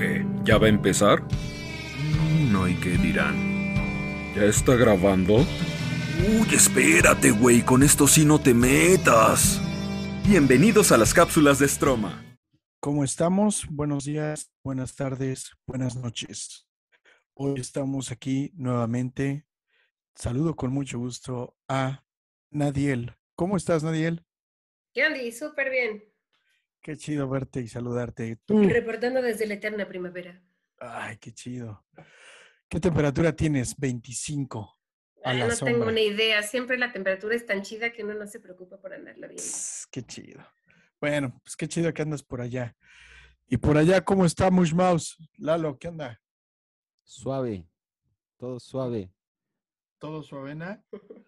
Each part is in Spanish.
qué? ¿Ya va a empezar? Mm, No, ¿y qué dirán? ¿Ya está grabando? Uy, espérate, güey, con esto sí no te metas. Bienvenidos a las cápsulas de Stroma. ¿Cómo estamos? Buenos días, buenas tardes, buenas noches. Hoy estamos aquí nuevamente. Saludo con mucho gusto a Nadiel. ¿Cómo estás, Nadiel? ¿Qué Andy? Súper bien. Qué chido verte y saludarte. Tú. Reportando desde la eterna primavera. Ay, qué chido. ¿Qué temperatura tienes? 25. A Ah, la no tengo una idea. Siempre la temperatura es tan chida que uno no se preocupa por andarla. Tss, Qué chido. Bueno, pues qué chido que andas por allá. Y por allá, ¿cómo está Mush Mouse? Lalo, ¿qué onda? Suave, todo suave. ¿Todo suavena?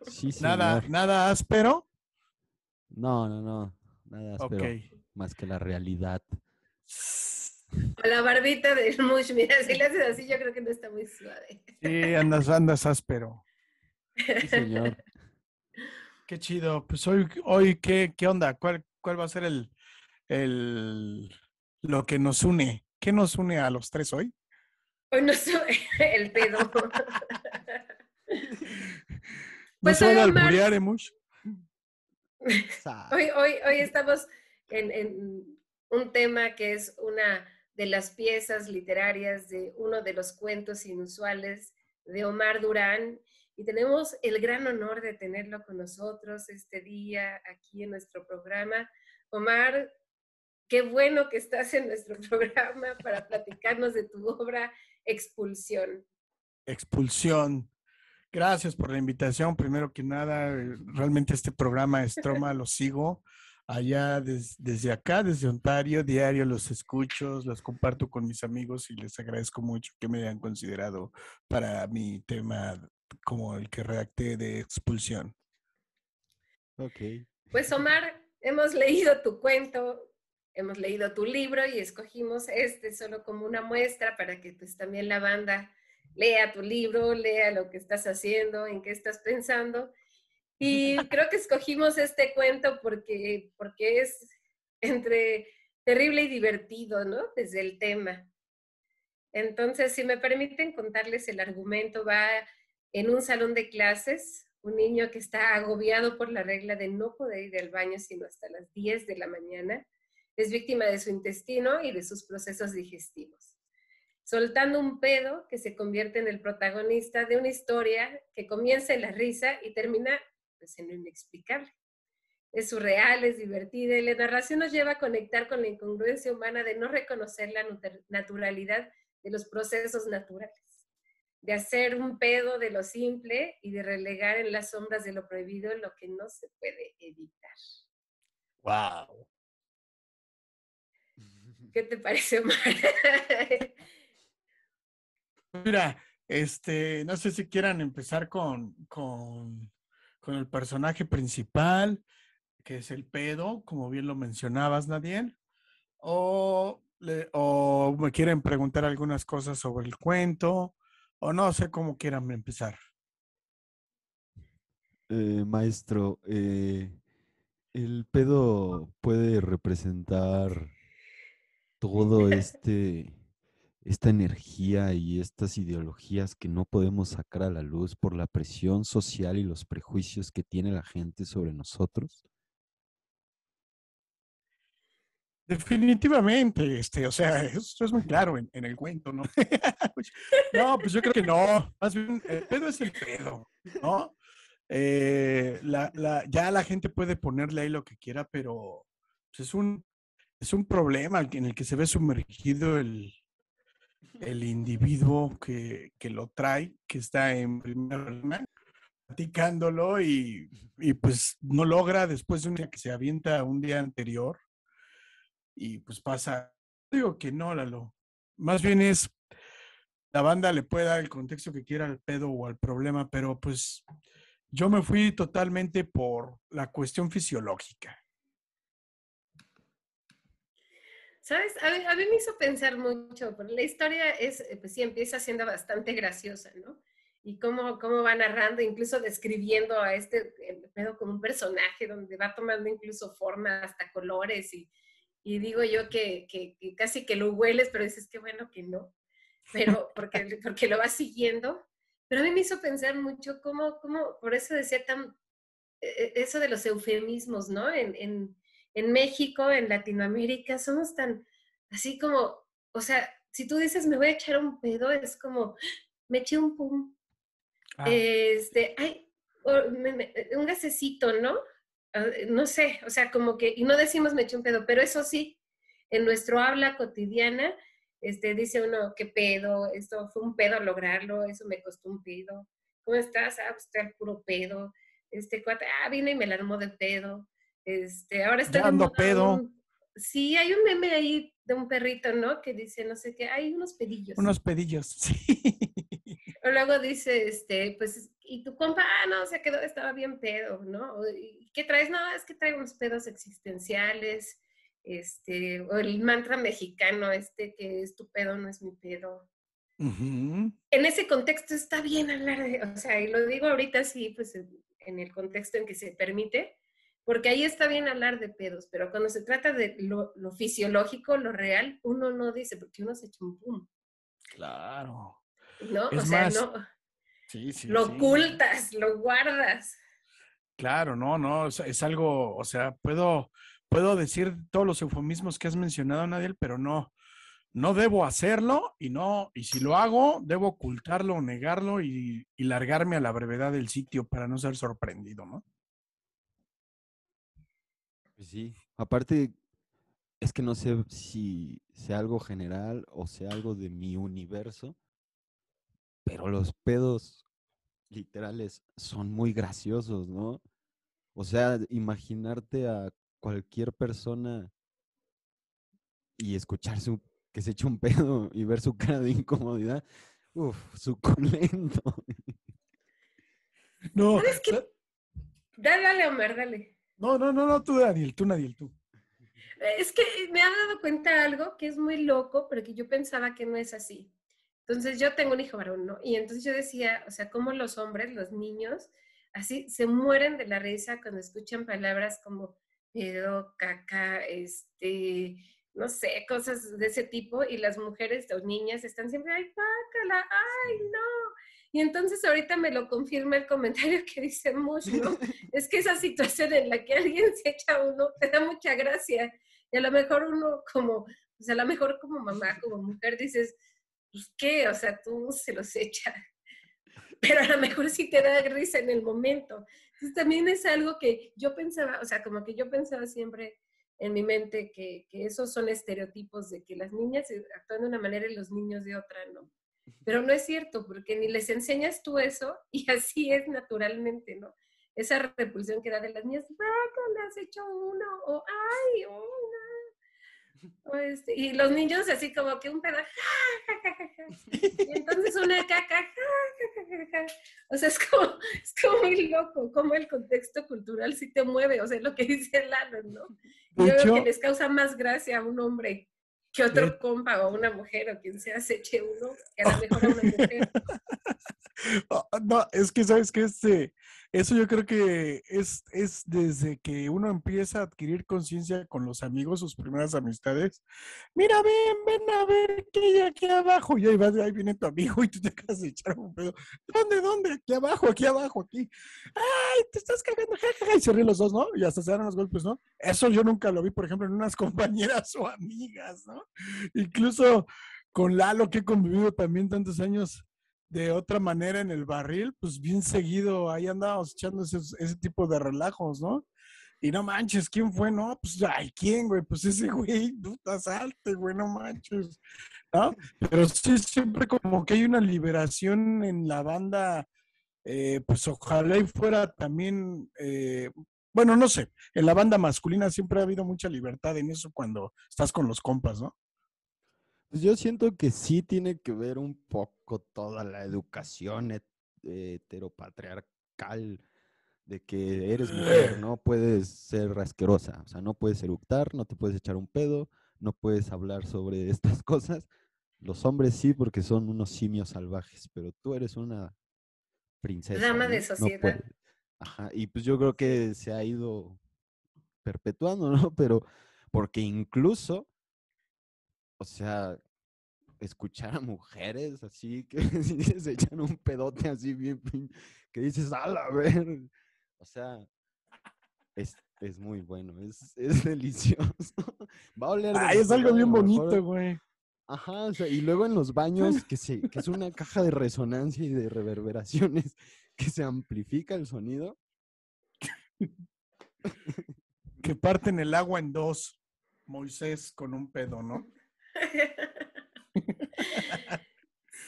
Sí, Nada, señor. nada áspero. No, no, no. Nada, Ok. Más que la realidad. O la barbita del Mush, mira, si le haces así, yo creo que no está muy suave. Sí, andas, andas áspero. Sí, señor. Qué chido. Pues hoy, hoy ¿qué, qué onda? ¿Cuál, ¿Cuál va a ser el, el lo que nos une? ¿Qué nos une a los tres hoy? Hoy no sube el pedo. ¿No Pues se van a hoy, Omar- alburear, Mush? Sa- Hoy, hoy, hoy estamos en, un tema que es una de las piezas literarias de uno de los cuentos inusuales de Omar Durán y tenemos el gran honor de tenerlo con nosotros este día aquí en nuestro programa. Omar, qué bueno que estás en nuestro programa para platicarnos de tu obra Expulsión. Expulsión. Gracias por la invitación. Primero que nada, eh, realmente este programa Estroma lo sigo allá des- desde acá, desde Ontario, diario los escucho, los comparto con mis amigos y les agradezco mucho que me hayan considerado para mi tema como el que redacté de expulsión. Ok. Pues Omar, hemos leído tu cuento, hemos leído tu libro y escogimos este solo como una muestra para que pues también la banda lea tu libro, lea lo que estás haciendo, en qué estás pensando. Y creo que escogimos este cuento porque, porque es entre terrible y divertido, ¿no? Desde el tema. Entonces, si me permiten contarles el argumento, va en un salón de clases, un niño que está agobiado por la regla de no poder ir al baño sino hasta las 10 de la mañana, es víctima de su intestino y de sus procesos digestivos, soltando un pedo que se convierte en el protagonista de una historia que comienza en la risa y termina pues, en lo inexplicable. Es surreal, es divertida y la narración nos lleva a conectar con la incongruencia humana de no reconocer la natu- naturalidad de los procesos naturales de hacer un pedo de lo simple y de relegar en las sombras de lo prohibido lo que no se puede evitar. ¡Wow! ¿Qué te parece, Omar? Mira, este, no sé si quieran empezar con, con, con el personaje principal, que es el pedo, como bien lo mencionabas, Nadiel, o, le- me quieren preguntar algunas cosas sobre el cuento, o no sé cómo quieran empezar. Eh, maestro, eh, el pedo puede representar todo este, esta energía y estas ideologías que no podemos sacar a la luz por la presión social y los prejuicios que tiene la gente sobre nosotros. Definitivamente, este, o sea, esto es muy claro en, en el cuento, ¿no? no, pues yo creo que no, más bien, el pedo es el pedo, ¿no? Eh, la, la, ya la gente puede ponerle ahí lo que quiera, pero pues, es un, es un problema en el que se ve sumergido el, el individuo que, que lo trae, que está en primera persona, platicándolo y, y pues no logra después de un día que se avienta un día anterior y pues pasa. Digo que no, Lalo. Más bien es, la banda le puede dar el contexto que quiera al pedo o al problema, pero pues yo me fui totalmente por la cuestión fisiológica. ¿Sabes? A mí, a mí me hizo pensar mucho, porque la historia es, eh, pues sí, empieza siendo bastante graciosa, ¿no? Y cómo, cómo va narrando, incluso describiendo a este eh, pedo como un personaje donde va tomando incluso forma, hasta colores y, y digo yo que, que, que casi que lo hueles, pero dices que bueno que no, pero porque, porque lo vas siguiendo. Pero a mí me hizo pensar mucho cómo, cómo por eso decía tan, e, e, eso de los eufemismos, ¿no? En, en, en México, en Latinoamérica, somos tan, así como, o sea, si tú dices me voy a echar un pedo, es como, me eché un pum. Ah. Este, ay, un gasecito, ¿no? Ah, No sé, o sea, como que, y no decimos me eché un pedo, pero eso sí, en nuestro habla cotidiana, este, dice uno, qué pedo, esto fue un pedo lograrlo, eso me costó un pedo. ¿Cómo estás? Ah, pues al puro pedo. Este cuate, ah, vine y me la armó de pedo. Este, ahora está Ya de ando moda pedo. un- Sí, hay un meme ahí de un perrito, ¿no? Que dice, no sé qué, hay unos pedillos. Unos pedillos, sí. O luego dice, este, pues, y tu compa, ah, no, se quedó, estaba bien pedo, ¿no? ¿y ¿Qué traes? No, es que traigo unos pedos existenciales, este, o el mantra mexicano, este, que es tu pedo, no es mi pedo. En ese contexto está bien hablar de, o sea, y lo digo ahorita sí, pues, en el contexto en que se permite, porque ahí está bien hablar de pedos, pero cuando se trata de lo, lo fisiológico, lo real, uno no dice, porque uno se echa un pum, Claro. ¿no? Es o sea, más, no, Sí, sí. lo sí. ocultas, lo guardas. Claro, no, no, es, es algo, o sea, puedo, puedo decir todos los eufemismos que has mencionado, Nadiel, pero no, no debo hacerlo y no, y si lo hago, debo ocultarlo, negarlo y, y largarme a la brevedad del sitio para no ser sorprendido, ¿no? Pues sí, aparte, es que no sé si sea algo general o sea algo de mi universo, pero los pedos literales son muy graciosos, ¿no? O sea, imaginarte a cualquier persona y escuchar su, que se echa un pedo y ver su cara de incomodidad, uff, suculento. No, ¿Sabes qué? sa- Dale, dale, Omar, dale. No, no, no, no, tú, Nadiel, tú, Nadiel, tú. Es que me ha dado cuenta algo que es muy loco, pero que yo pensaba que no es así. Entonces yo tengo un hijo varón, ¿no? Y entonces yo decía, o sea, cómo los hombres, los niños, así se mueren de la risa cuando escuchan palabras como pedo, caca, este, no sé, cosas de ese tipo, y las mujeres o niñas están siempre, ay, pácala, ay, no. Y entonces ahorita me lo confirma el comentario que dice Mush, ¿no? Es que esa situación en la que alguien se echa a uno te da mucha gracia. Y a lo mejor uno como, pues a lo mejor como mamá, como mujer, dices, pues qué, o sea, tú se los echa. Pero a lo mejor sí te da risa en el momento. Entonces también es algo que yo pensaba, o sea, como que yo pensaba siempre en mi mente que, que esos son estereotipos de que las niñas actúan de una manera y los niños de otra, ¿no? Pero no es cierto, porque ni les enseñas tú eso y así es naturalmente, ¿no? Esa repulsión que da de las niñas, ¡ah, le has hecho uno! O ¡ay, una! O este, y los niños así como que un pedazo, ¡ja, ja, ja, ja, ja! Y entonces una caca. O sea, es como, es como muy loco, como el contexto cultural sí te mueve, o sea, lo que dice Lalo, ¿no? Yo creo que les causa más gracia a un hombre que otro De- compa o una mujer o quien sea se eche uno que a lo mejor a una mujer. Ah, No, es que sabes que este, eso yo creo que es, es desde que uno empieza a adquirir conciencia con los amigos, sus primeras amistades. Mira, ven, ven a ver qué hay aquí abajo. Y ahí, vas, ahí viene tu amigo y tú te acabas de echar un pedo. ¿Dónde, dónde? Aquí abajo, aquí abajo, aquí. ¡Ay, te estás cagando! ja, ja, ja", Y se ríen los dos, ¿no? Y hasta se dan los golpes, ¿no? Eso yo nunca lo vi, por ejemplo, en unas compañeras o amigas, ¿no? Incluso con Lalo, que he convivido también tantos años de otra manera en el barril, pues bien seguido ahí andábamos echando ese, ese tipo de relajos, ¿no? Y no manches, ¿quién fue? No, pues, ay, ¿quién, güey? Pues ese güey, puta salte, güey, no manches, ¿no? Pero sí, siempre como que hay una liberación en la banda, eh, pues ojalá y fuera también, eh, bueno, no sé, en la banda masculina siempre ha habido mucha libertad en eso cuando estás con los compas, ¿no? Pues yo siento que sí tiene que ver un poco toda la educación het- eh, heteropatriarcal de que eres mujer, no puedes ser asquerosa, o sea, no puedes eructar, no te puedes echar un pedo, no puedes hablar sobre estas cosas. Los hombres sí, porque son unos simios salvajes, pero tú eres una princesa. Dama de No sociedad. Ajá, y pues yo creo que se ha ido perpetuando, ¿no? Pero Porque incluso, o sea, escuchar a mujeres así que se echan un pedote así bien, que dices, a la ver. O sea, es, es muy bueno, es, es delicioso. Va a oler. Ay, es algo bien bonito, güey. Ajá, o sea, y luego en los baños, que, se, que es una caja de resonancia y de reverberaciones que se amplifica el sonido. Que parten el agua en dos. Moisés con un pedo, ¿no?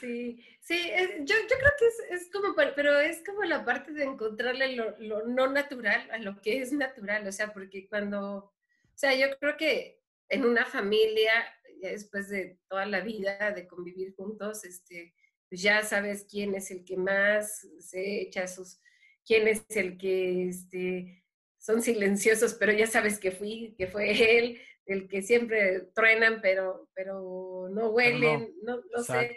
Sí, sí, yo, yo creo que es, es, como, pero es como la parte de encontrarle lo, lo, no natural a lo que es natural, o sea, porque cuando, o sea, yo creo que en una familia, ya después de toda la vida de convivir juntos, este, pues ya sabes quién es el que más se echa sus, quién es el que, este, son silenciosos, pero ya sabes que fui, que fue él, el que siempre truenan, pero, pero no huelen, no, no, no sé.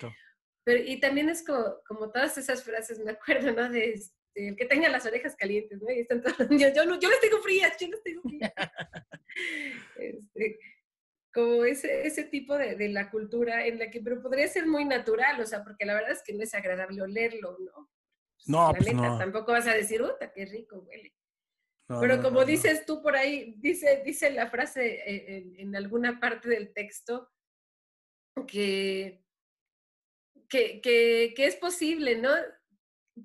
Pero, y también es como, como todas esas frases, me acuerdo, ¿no? De este, el que tenga las orejas calientes, ¿no? Y están todos los niños, yo, no, yo les tengo frías, yo les tengo frías. este, como ese, ese tipo de, de, la cultura en la que, pero podría ser muy natural, o sea, porque la verdad es que no es agradable olerlo, ¿no? Pues, no, la pues neta, no. tampoco vas a decir, ¡uta, qué rico huele! No, Pero no, como no, dices tú por ahí, dice, dice la frase en, en alguna parte del texto que, que, que, que, es posible, ¿no?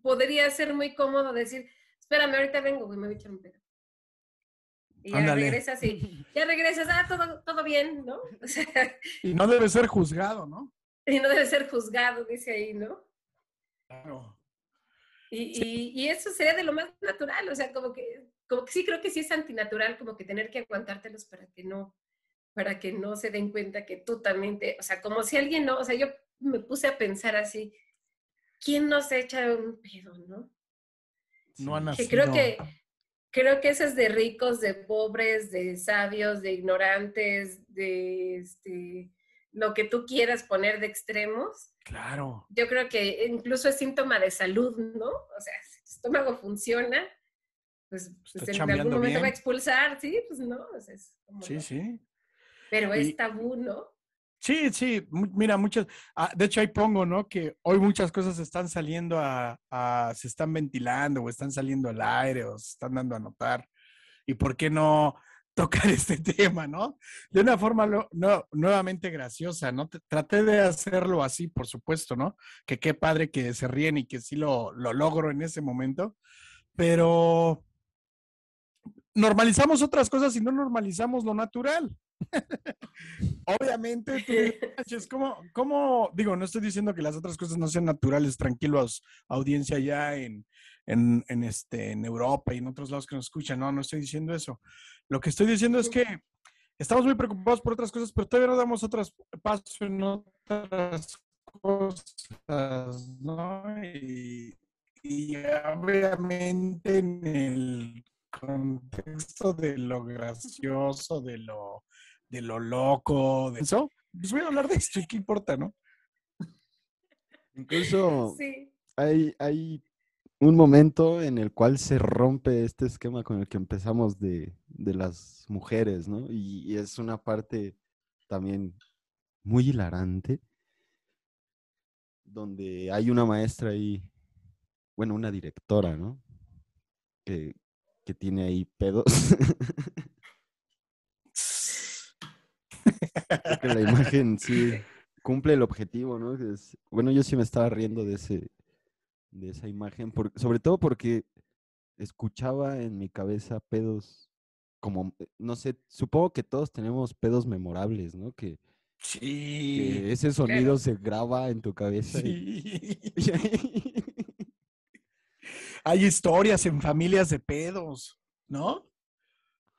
Podría ser muy cómodo decir, espérame, ahorita vengo, güey, me voy a echar un pedo. Y ya Ándale. regresas y ya regresas, ah, todo, todo bien, ¿no? O sea, Y no debe ser juzgado, ¿no? y no debe ser juzgado, dice ahí, ¿no? Claro. Y, y, y, eso sería de lo más natural, o sea, como que, como que sí creo que sí es antinatural, como que tener que aguantártelos para que no, para que no se den cuenta que tú también te, o sea, como si alguien no, o sea, yo me puse a pensar así, ¿quién no se echa un pedo, no? No han Que nacido. creo que, creo que eso es de ricos, de pobres, de sabios, de ignorantes, de este, lo que tú quieras poner de extremos. Claro. Yo creo que incluso es síntoma de salud, ¿no? O sea, si tu estómago funciona, pues, pues en algún momento bien. va a expulsar, ¿sí? Pues no, es como Sí, no. sí. Pero Y- es tabú, ¿no? Sí, sí, mira, muchas, ah, de hecho ahí pongo, ¿no? Que hoy muchas cosas están saliendo a, a- se están ventilando o están saliendo al aire o se están dando a notar. ¿Y por qué no tocar este tema, no? De una forma lo- no, nuevamente graciosa, ¿no? Traté de hacerlo así, por supuesto, ¿no? Que qué padre que se ríen y que sí lo, lo logro en ese momento, pero normalizamos otras cosas y no normalizamos lo natural. Obviamente, tú dices, ¿cómo, ¿cómo? Digo, no estoy diciendo que las otras cosas no sean naturales, tranquilos, audiencia ya en, en, en, este, en Europa y en otros lados que nos escuchan. No, no estoy diciendo eso. Lo que estoy diciendo es que estamos muy preocupados por otras cosas, pero todavía no damos otros pasos en otras cosas, ¿no? Y, y obviamente en el contexto de lo gracioso, de lo, de lo loco, de eso, pues voy a hablar de esto y qué importa, ¿no? Incluso Sí. hay, hay un momento en el cual se rompe este esquema con el que empezamos de, de las mujeres, ¿no? Y, y es una parte también muy hilarante, donde hay una maestra ahí, bueno, una directora, ¿no? Que, que tiene ahí pedos. Creo que la imagen sí cumple el objetivo, ¿no? Es- bueno, yo sí me estaba riendo de ese, de esa imagen, por- sobre todo porque escuchaba en mi cabeza pedos como, eh, no sé, supongo que todos tenemos pedos memorables, ¿no? Que, Sí. que ese sonido se graba en tu cabeza. y- Sí. y ahí- Hay historias en familias de pedos, ¿no?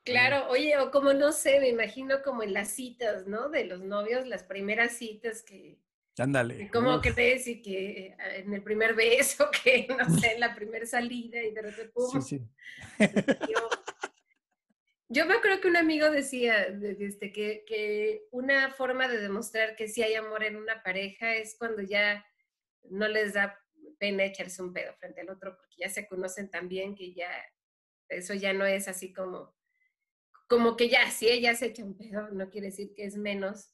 Claro, oye, o como no sé, me imagino como en las citas, ¿no? De los novios, las primeras citas que, Ándale. que cómo Uf, crees y que eh, en el primer beso, que no sé, en la primera salida y de repente, ¡pum! Sí, sí. Yo, yo me acuerdo que un amigo decía de- de este, que, que una forma de demostrar que sí hay amor en una pareja es cuando ya no les da pena echarse un pedo frente al otro porque ya se conocen tan bien que ya eso ya no es así como como que ya, si ella se echa un pedo, no quiere decir que es menos,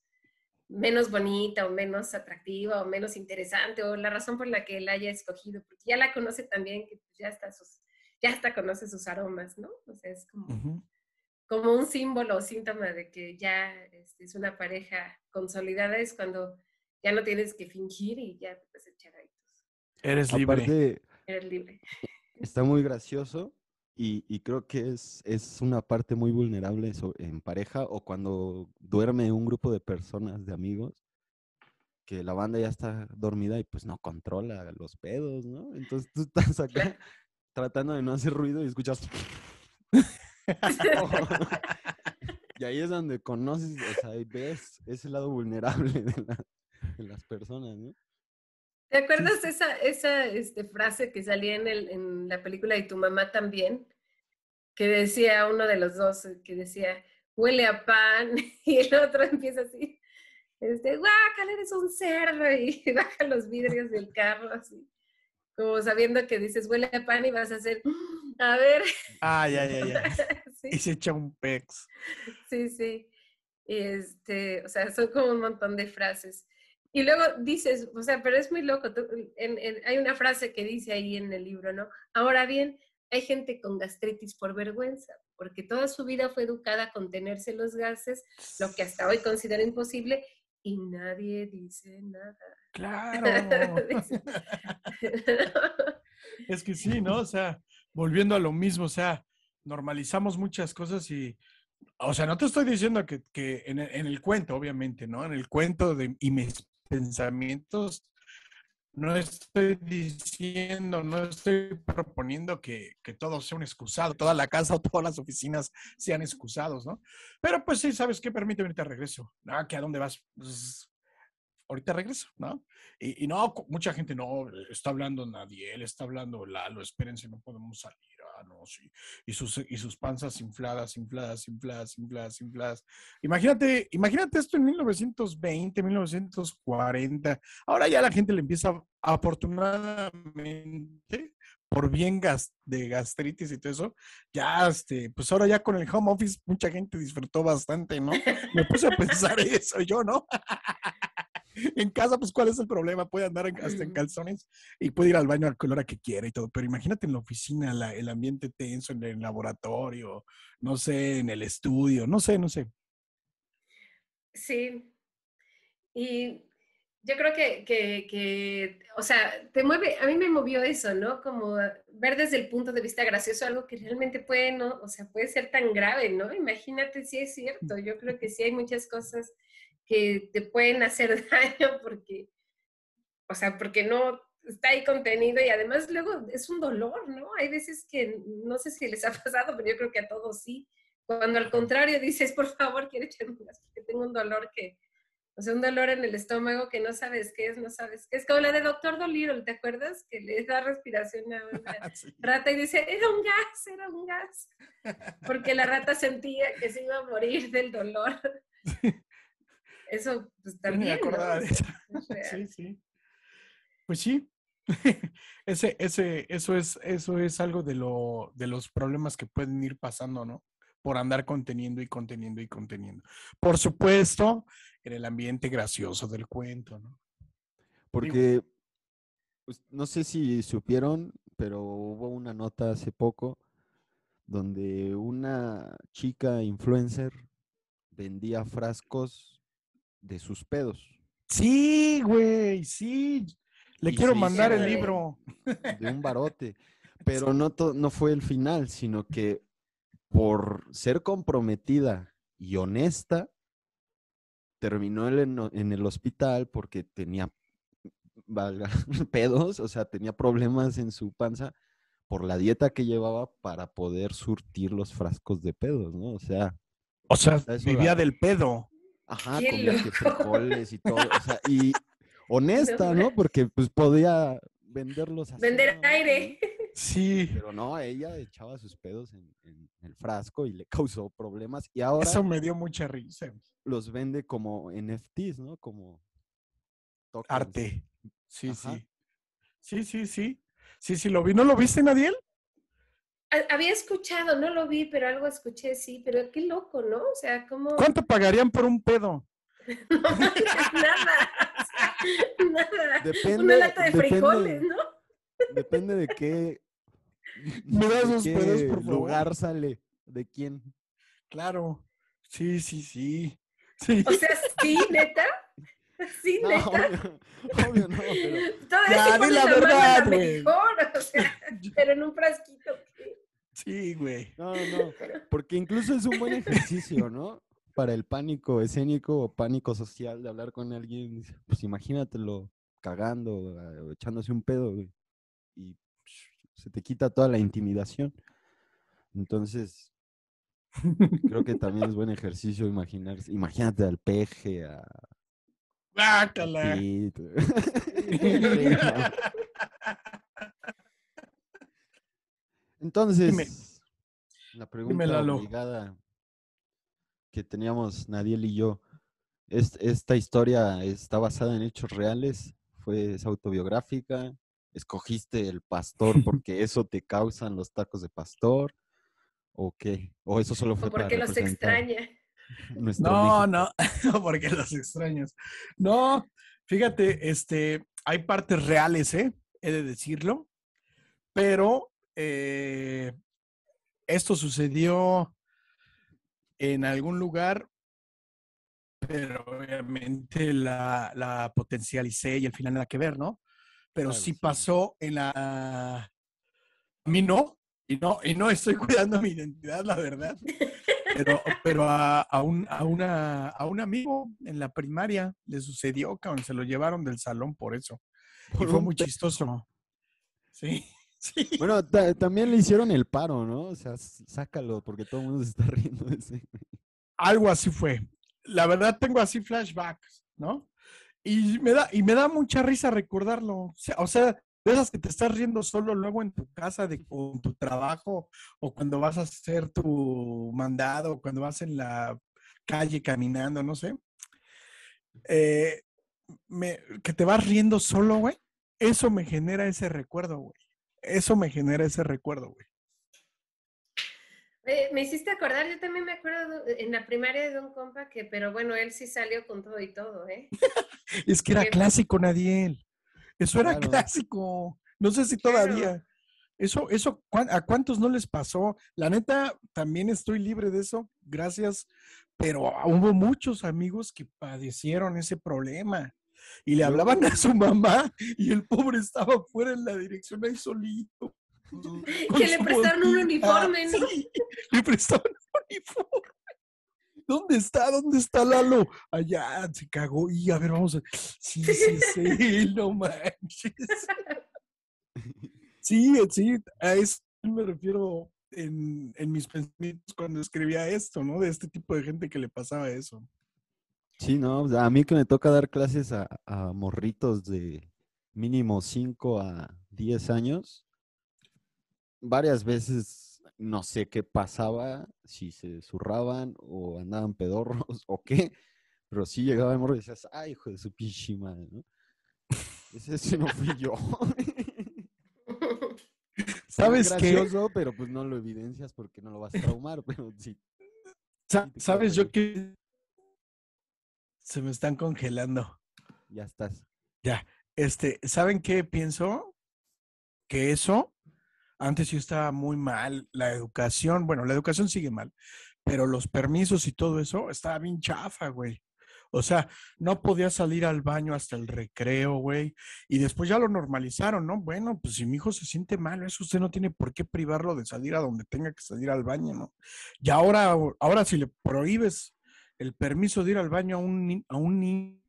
menos bonita o menos atractiva o menos interesante o la razón por la que la haya escogido, porque ya la conoce también, que ya está sus, ya hasta conoce sus aromas, ¿no? O sea, es como, Ujú. como un símbolo o síntoma de que ya este, es una pareja consolidada, es cuando ya no tienes que fingir y ya te puedes echar ahí. Eres libre. Aparte, Eres libre. está muy gracioso y, y creo que es, es una parte muy vulnerable en pareja o cuando duerme un grupo de personas, de amigos, que la banda ya está dormida y pues no controla los pedos, ¿no? Entonces tú estás acá tratando de no hacer ruido y escuchas... y ahí es donde conoces, o sea, y ves ese lado vulnerable de, la- de las personas, ¿no? ¿Te acuerdas esa, esa este, frase que salía en, el, en la película y tu mamá también? Que decía uno de los dos, eh, que decía, huele a pan, y el otro empieza así, este, guácala, eres un cerdo, y baja los vidrios del carro, así, como sabiendo que dices, huele a pan y vas a hacer, a ver, Ah, ya, ya, ya. sí. Y se echa un pex. Sí, sí. Este, o sea, son como un montón de frases. Y luego dices, o sea, pero es muy loco. tú- en- en- hay una frase que dice ahí en el libro, ¿no? Ahora bien, hay gente con gastritis por vergüenza, porque toda su vida fue educada a contenerse los gases, lo que hasta hoy considera imposible, y nadie dice nada. Claro. Es que sí, ¿no? O sea, volviendo a lo mismo, o sea, normalizamos muchas cosas y, o sea, no te estoy diciendo que, que en, el, en el cuento, obviamente, ¿no? En el cuento de, y mis pensamientos, no estoy diciendo, no estoy proponiendo que, que todo sea un excusado, toda la casa o todas las oficinas sean excusados, ¿no? Pero pues sí, ¿sabes qué? Permíteme, ahorita regreso. Ah, ¿que a dónde vas? Pues, ahorita regreso, ¿no? Y, no, mucha gente no, está hablando Nadiel, está hablando Lalo, espérense, no podemos salir, Y sus, y sus panzas infladas, infladas, infladas, infladas, infladas. Imagínate, imagínate esto en 1920, 1940. Ahora ya la gente le empieza, afortunadamente, por bien gas, de gastritis y todo eso, ya, este, pues ahora ya con el home office mucha gente disfrutó bastante, ¿no? Me puse a pensar eso yo, ¿no? en casa, pues, ¿cuál es el problema? Puede andar en- hasta en calzones y puede ir al baño al color que quiera y todo. Pero imagínate en la oficina, la- el ambiente tenso, en el laboratorio, no sé, en el estudio, no sé, no sé. Sí. Y yo creo que, que, que, o sea, te mueve, a mí me movió eso, ¿no? Como ver desde el punto de vista gracioso algo que realmente puede, ¿no? O sea, puede ser tan grave, ¿no? Imagínate si es cierto. Yo creo que sí hay muchas cosas que te pueden hacer daño porque, o sea, porque no está ahí contenido y además luego es un dolor, ¿no? Hay veces que no sé si les ha pasado, pero yo creo que a todos sí. Cuando al contrario dices, por favor, quiero echarme un gas porque tengo un dolor que, o sea, un dolor en el estómago que no sabes qué es, no sabes qué es. Como la de Doctor Dolittle, ¿te acuerdas? Que le da respiración a una Sí. rata y dice, era un gas, era un gas. Porque la rata sentía que se iba a morir del dolor. Eso, pues me también, O de eso. Sí, sí. Pues sí. ese, ese, eso es, eso es algo de lo, de los problemas que pueden ir pasando, ¿no? Por andar conteniendo y conteniendo y conteniendo. Por supuesto, en el ambiente gracioso del cuento, ¿no? Porque pues, no sé si supieron, pero hubo una nota hace poco donde una chica influencer vendía frascos de sus pedos, Sí, güey, sí. Le Y quiero mandar el libro. de un barote. Pero no, to- no fue el final, sino que por ser comprometida y honesta, terminó en, en el hospital porque tenía valga, pedos, o sea, tenía problemas en su panza por la dieta que llevaba para poder surtir los frascos de pedos, ¿no? O sea, O sea, vivía del pedo. Ajá, ¡Qué comía que frijoles y todo, o sea, y honesta, ¿no? Porque pues podía venderlos así. Vender aire. Sí. Pero no, ella echaba sus pedos en, en el frasco y le causó problemas. Y ahora Eso me dio mucha risa. los vende como NFTs, ¿no? Como tokens. Arte. Sí, Ajá. sí. Sí, sí, sí. Sí, sí, lo vi. ¿No lo viste, Nadiel? Ha- había escuchado, no lo vi, pero algo escuché, sí, pero qué loco, ¿no? O sea, como... ¿Cuánto pagarían por un pedo? No manches, nada, o sea, nada. Depende, Una lata de depende- frijoles, ¿no? Depende de qué, Me das qué pedos, por favor. lugar sale, de quién. Claro. Sí, sí, sí. Sí. O sea, sí, neta. Sí, No, neta. obvio, obvio no, pero Todavía Ya, sí la la, verdad, a la güey. mejor, o sea, pero en un frasquito. ¿qué? Sí, güey. no, no, porque incluso es un buen ejercicio, ¿no? Para el pánico escénico o pánico social de hablar con alguien, pues imagínatelo cagando, ah, o echándose un pedo, güey, y psh, se te quita toda la intimidación. Entonces, creo que también es buen ejercicio imaginarse, imagínate al peje, a Guácala. Pete. Dime. Entonces, la pregunta obligada que teníamos Nadiel y yo, ¿es- ¿esta historia está basada en hechos reales? ¿Fue es autobiográfica? ¿Escogiste el pastor porque eso te causan los tacos de pastor? ¿O qué? ¿O eso solo fue O para porque los extraña. nuestro No, México? no, porque los extraños. No, fíjate, este, hay partes reales, ¿eh? He de decirlo, pero eh, esto sucedió en algún lugar, pero obviamente la, la potencialicé y al final nada que ver, ¿no? Pero Claro, sí sí. pasó en la... A mí no, y no, y no estoy cuidando mi identidad, la verdad. Pero, pero a, a un, a, una, a un amigo en la primaria le sucedió, cabrón, se lo llevaron del salón por eso. Y fue muy chistoso. Sí, sí. Bueno, ta- también le hicieron el paro, ¿no? O sea, sácalo, porque todo el mundo se está riendo de ese. Algo así fue. La verdad tengo así flashbacks, ¿no? Y me da, y me da mucha risa recordarlo. O sea, de esas que te estás riendo solo luego en tu casa, de, en tu trabajo, o cuando vas a hacer tu mandado, o cuando vas en la calle caminando, no sé. Eh, me- que te vas riendo solo, güey. Eso me genera ese recuerdo, güey. Eso me genera ese recuerdo, güey. Eh, me hiciste acordar, yo también me acuerdo de- en la primaria de un compa que, pero bueno, él sí salió con todo y todo, ¿eh? Es que era clásico, Nadiel. Eso era Claro. clásico. No sé si Claro. todavía. Eso, eso, ¿cuán- ¿a cuántos no les pasó? La neta, también estoy libre de eso, gracias. Pero hubo muchos amigos que padecieron ese problema. Y le hablaban a su mamá y el pobre estaba fuera en la dirección ahí solito. Que le prestaron un uniforme, ¿no? Sí, le prestaron un uniforme. ¿Dónde está? ¿Dónde está Lalo? Allá se cagó. Y a ver, vamos a. Sí, sí, sí, no manches. Sí, sí, a eso me refiero en, en mis pensamientos cuando escribía esto, ¿no? De este tipo de gente que le pasaba eso. Sí, no, o sea, a mí que me toca dar clases a, a morritos de mínimo 5 a 10 años, varias veces no sé qué pasaba, si se zurraban o andaban pedorros o qué, pero sí llegaba el morro y decías, ay, hijo de su pinche madre, ¿no? Ese, ese no fui yo. ¿Sabes Es qué? gracioso, pero pues no lo evidencias porque no lo vas a traumar, pero sí. ¿Sabes yo ahí. Se me están congelando? Ya estás. Este, ¿saben qué pienso? Que eso, antes yo estaba muy mal, la educación, bueno, la educación sigue mal, pero los permisos y todo eso estaba bien chafa, güey. O sea, no podía salir al baño hasta el recreo, güey. Y después ya lo normalizaron, ¿no? Bueno, pues si mi hijo se siente mal, eso usted no tiene por qué privarlo de salir a donde tenga que salir al baño, ¿no? Y ahora, ahora si le prohíbes el permiso de ir al baño a un, a un niño,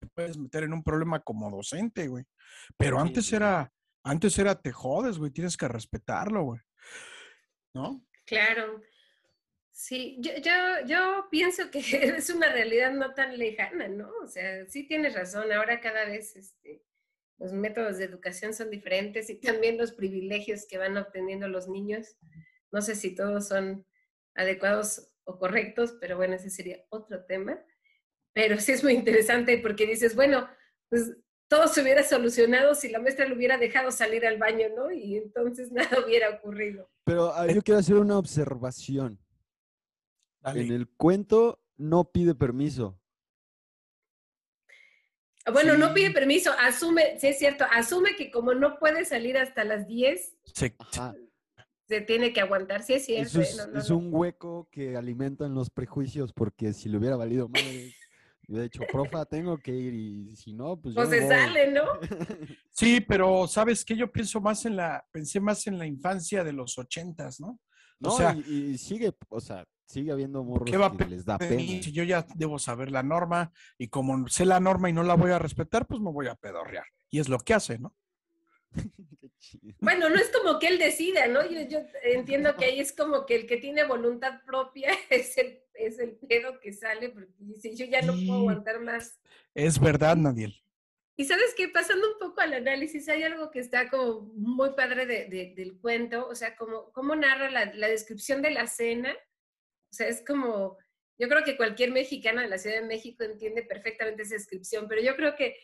te puedes meter en un problema como docente, güey. Pero Sí, antes sí. era, antes era te jodes, güey, tienes que respetarlo, güey. ¿No? Claro. Sí, yo, yo, yo pienso que es una realidad no tan lejana, ¿no? O sea, sí tienes razón. Ahora cada vez este, los métodos de educación son diferentes y también los privilegios que van obteniendo los niños. No sé si todos son adecuados o correctos, pero bueno, ese sería otro tema. Pero sí es muy interesante porque dices, bueno, pues todo se hubiera solucionado si la maestra lo hubiera dejado salir al baño, ¿no? Y entonces nada hubiera ocurrido. Pero ah, yo quiero hacer una observación. Dale. En el cuento no pide permiso. Bueno, no pide permiso, asume, sí es cierto, asume que como no puede salir hasta las 10, Se- Ajá. Se tiene que aguantar, sí es cierto. ¿eh? es, No, no, es no. un hueco que alimentan los prejuicios porque si le hubiera valido madre, de hecho, profa, tengo que ir y si no, pues Pues se voy". sale, ¿no? Sí, pero ¿sabes qué? Yo pienso más en la, pensé más en la infancia de los ochentas, ¿no? No, sea- y, y sigue, o sea, sigue habiendo morros ¿Qué va a que les da pena. si yo ya debo saber la norma y como sé la norma y no la voy a respetar, pues me voy a pedorrear. Y es lo que hace, ¿no? Qué chido. Bueno, no es como que él decida, ¿no? Yo, yo entiendo que ahí es como que el que tiene voluntad propia es el, es el pedo que sale porque dice, yo ya no puedo aguantar más. Es verdad, Nadiel. Y sabes qué, pasando un poco al análisis, hay algo que está como muy padre de- de- del cuento, o sea, como cómo narra la, la descripción de la cena. O sea, es como, yo creo que cualquier mexicana de la Ciudad de México entiende perfectamente esa descripción, pero yo creo que,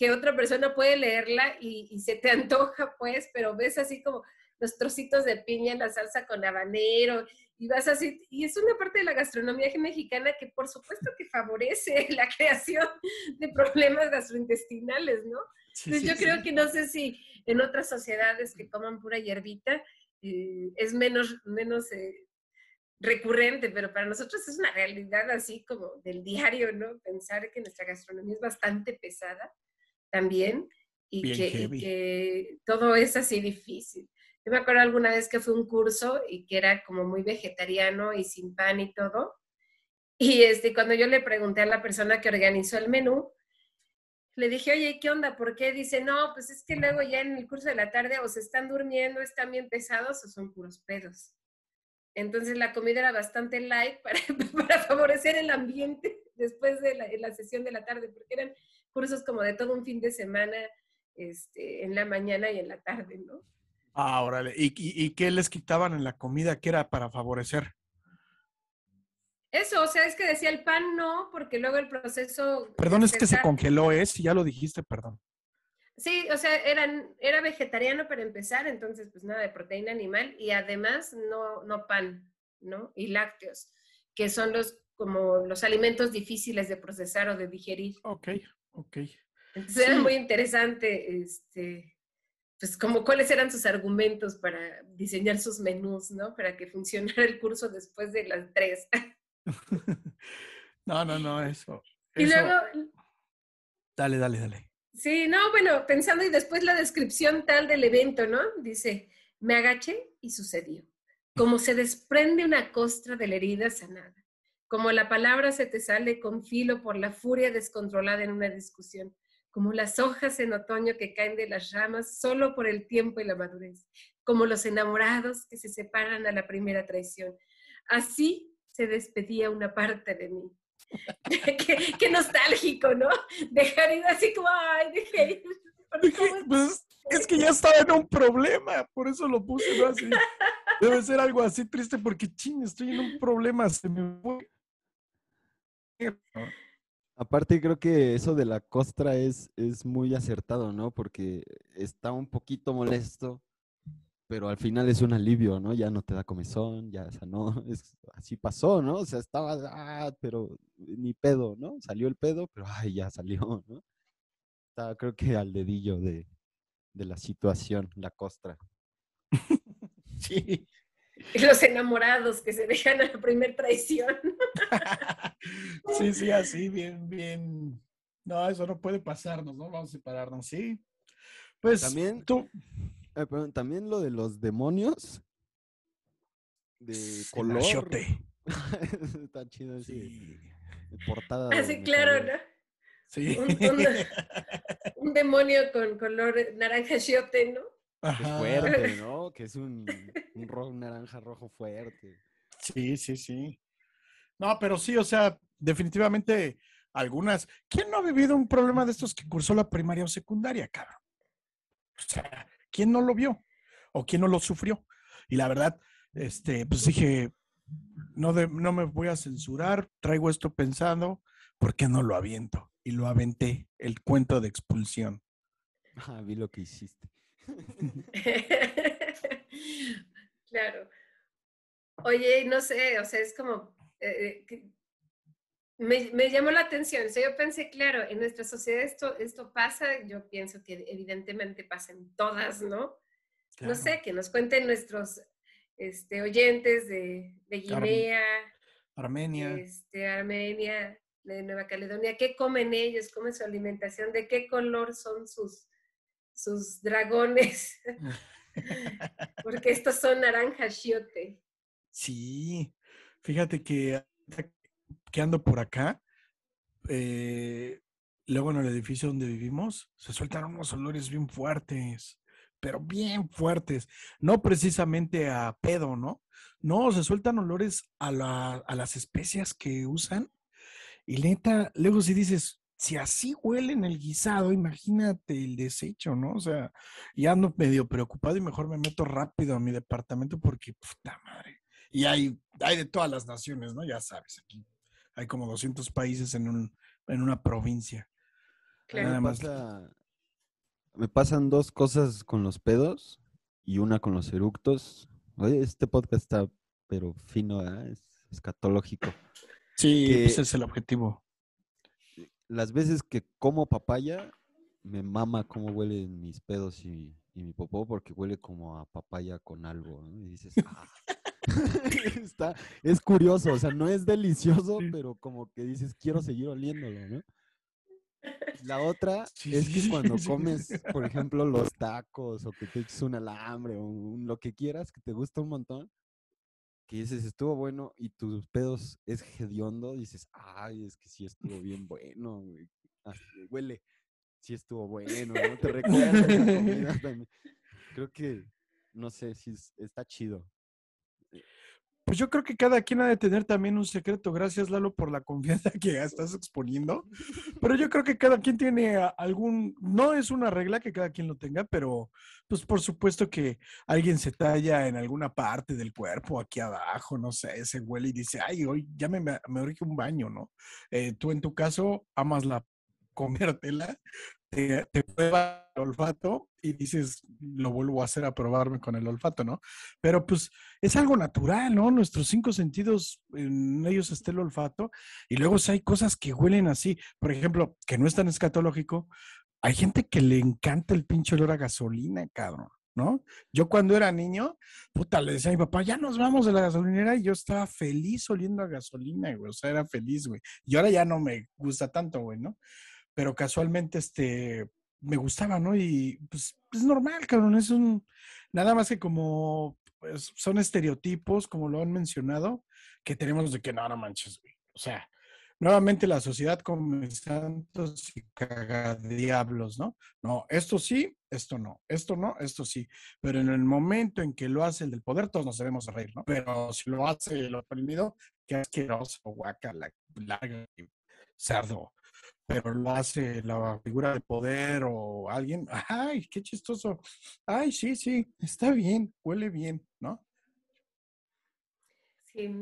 que otra persona puede leerla y, y se te antoja, pues, pero ves así como los trocitos de piña en la salsa con habanero y vas así, y es una parte de la gastronomía mexicana que por supuesto que favorece la creación de problemas gastrointestinales, ¿no? Entonces yo creo que no sé si en otras sociedades que coman pura hierbita eh, es menos, menos eh, recurrente, pero para nosotros es una realidad así como del diario, ¿no? Pensar que nuestra gastronomía es bastante pesada también y, que, y heavy. que todo es así difícil. Yo me acuerdo alguna vez que fue un curso y que era como muy vegetariano y sin pan y todo. Y este, cuando yo le pregunté a la persona que organizó el menú, le dije, oye, ¿qué onda? ¿Por qué? Dice, no, pues es que luego ya en el curso de la tarde o se están durmiendo, están bien pesados o son puros pedos. Entonces la comida era bastante light para, para favorecer el ambiente después de la, de la sesión de la tarde, porque eran cursos como de todo un fin de semana, este, en la mañana y en la tarde, ¿no? Ah, órale. ¿Y, y, y qué les quitaban en la comida que era para favorecer? Eso, o sea, es que decía el pan no, porque luego el proceso... Perdón, es que se congeló, ¿eh? Si ya lo dijiste, perdón. Sí, o sea, eran, era vegetariano para empezar, entonces pues nada de proteína animal y además no, no pan, ¿no? Y lácteos, que son los como los alimentos difíciles de procesar o de digerir. Ok, ok. Entonces era muy interesante, este, pues como cuáles eran sus argumentos para diseñar sus menús, ¿no? Para que funcionara el curso después de las tres. No, no, no, eso. Y eso- luego, Dale, dale, dale. Sí, no, bueno, pensando y después la descripción tal del evento, ¿no? Dice, me agaché y sucedió. Como se desprende una costra de la herida sanada. Como la palabra se te sale con filo por la furia descontrolada en una discusión. Como las hojas en otoño que caen de las ramas solo por el tiempo y la madurez. Como los enamorados que se separan a la primera traición. Así se despedía una parte de mí. qué, qué nostálgico, ¿no? Dejar ir así como, ay, dejé ir. Pero ¿cómo es? Pues es que ya estaba en un problema, por eso lo puse ¿no? así. Debe ser algo así triste porque, ching, estoy en un problema, se me fue. Aparte creo que eso de la costra es, es muy acertado, ¿no? Porque está un poquito molesto, pero al final es un alivio, ¿no? Ya no te da comezón, ya sanó, es, así pasó, ¿no? O sea, estaba, ah, pero ni pedo, ¿no? Salió el pedo, pero ay, ya salió, ¿no? Está, creo que al dedillo de, de la situación, la costra. Sí. Los enamorados que se dejan a la primer traición. Sí, sí, así, bien, bien. No, eso no puede pasarnos, ¿no? Vamos a separarnos, ¿sí? Pues También- tú, Eh, perdón, también lo de los demonios de color. Está chido ese Sí. portada. de Así mi claro. ¿no? Sí. Un, un- un demonio con color naranja chiote, ¿no? Es fuerte, ¿no? Que es un, un, ro- un naranja rojo fuerte. Sí, sí, sí. No, pero sí, o sea, definitivamente algunas. ¿Quién no ha vivido un problema de estos que cursó la primaria o secundaria, cabrón? O sea, ¿quién no lo vio? ¿O quién no lo sufrió? Y la verdad, este, pues dije, no, de- no me voy a censurar, traigo esto pensando, ¿por qué no lo aviento? Y lo aventé, el cuento de expulsión. Ah, vi lo que hiciste. claro. Oye, no sé, o sea, es como, eh, que- me, me llamó la atención. O sea, yo pensé, claro, en nuestra sociedad esto, esto pasa, yo pienso que evidentemente pasa en todas, ¿no? No sé, que nos cuenten nuestros este, oyentes de. Guinea, Armenia. este, Armenia, de Nueva Caledonia, ¿qué comen ellos? ¿Cómo es su alimentación? ¿De qué color son sus, sus dragones? Porque estos son naranjas chiote. Sí, fíjate que que ando por acá, eh, luego en el edificio donde vivimos, se sueltan unos olores bien fuertes, pero bien fuertes. No precisamente a pedo, ¿no? No, se sueltan olores a, la- a las especias que usan. Y neta, luego si dices, si así huele en el guisado, imagínate el desecho, ¿no? O sea, ya ando medio preocupado y mejor me meto rápido a mi departamento porque, puta madre. Y hay, hay de todas las naciones, ¿no? Ya sabes, aquí hay como 200 países en, un, en una provincia. Claro. Nada me, más. pasa- me pasan dos cosas con los pedos y una con los eructos. Oye, este podcast está, pero fino, ¿verdad? Es escatológico. Sí, que- ese es el objetivo. Las veces que como papaya, me mama cómo huelen mis pedos y, y mi popó, porque huele como a papaya con algo, ¿no? Y dices, ah. Está, es curioso, o sea, no es delicioso, pero como que dices, quiero seguir oliéndolo, ¿no? La otra Sí, es que cuando comes, por ejemplo, los tacos o que te eches un alambre o un- lo que quieras, que te gusta un montón, que dices, estuvo bueno y tus pedos es hediondo, dices, ay, es que sí estuvo bien bueno, güey, así, huele, sí estuvo bueno, ¿no? Te recuerda esa comida también. Creo que, no sé, si está chido. Pues yo creo que cada quien ha de tener también un secreto. Gracias, Lalo, por la confianza que estás exponiendo. Pero yo creo que cada quien tiene algún, no es una regla que cada quien lo tenga, pero pues por supuesto que alguien se talla en alguna parte del cuerpo, aquí abajo, no sé, se huele y dice, ay, hoy ya me, me, un baño, ¿no? Eh, tú en tu caso amas la comértela, te, prueba el olfato y dices, lo vuelvo a hacer a probarme con el olfato, ¿no? Pero pues es algo natural, ¿no? Nuestros cinco sentidos, en ellos está el olfato, y luego si hay cosas que huelen así, por ejemplo, que no es tan escatológico, hay gente que le encanta el pinche olor a gasolina, cabrón, ¿no? Yo cuando era niño, puta, le decía a mi papá, ya nos vamos de la gasolinera, y yo estaba feliz oliendo a gasolina, güey, o sea, era feliz, güey. Y ahora ya no me gusta tanto, güey, ¿no? Pero casualmente, este, me gustaba, ¿no? Y pues es normal, cabrón, es un, nada más que como pues, son estereotipos, como lo han mencionado, que tenemos de que no, no manches, güey. O sea, nuevamente la sociedad come santos y cagadiablos, ¿no? No, esto sí, esto no, esto no, esto sí. Pero en el momento en que lo hace el del poder, todos nos debemos reír, ¿no? Pero si lo hace el oprimido, qué asqueroso, guacala, larga, cerdo. Pero lo hace la figura de poder o alguien, ay, qué chistoso. Ay, sí, sí, está bien, huele bien, ¿no? Sí,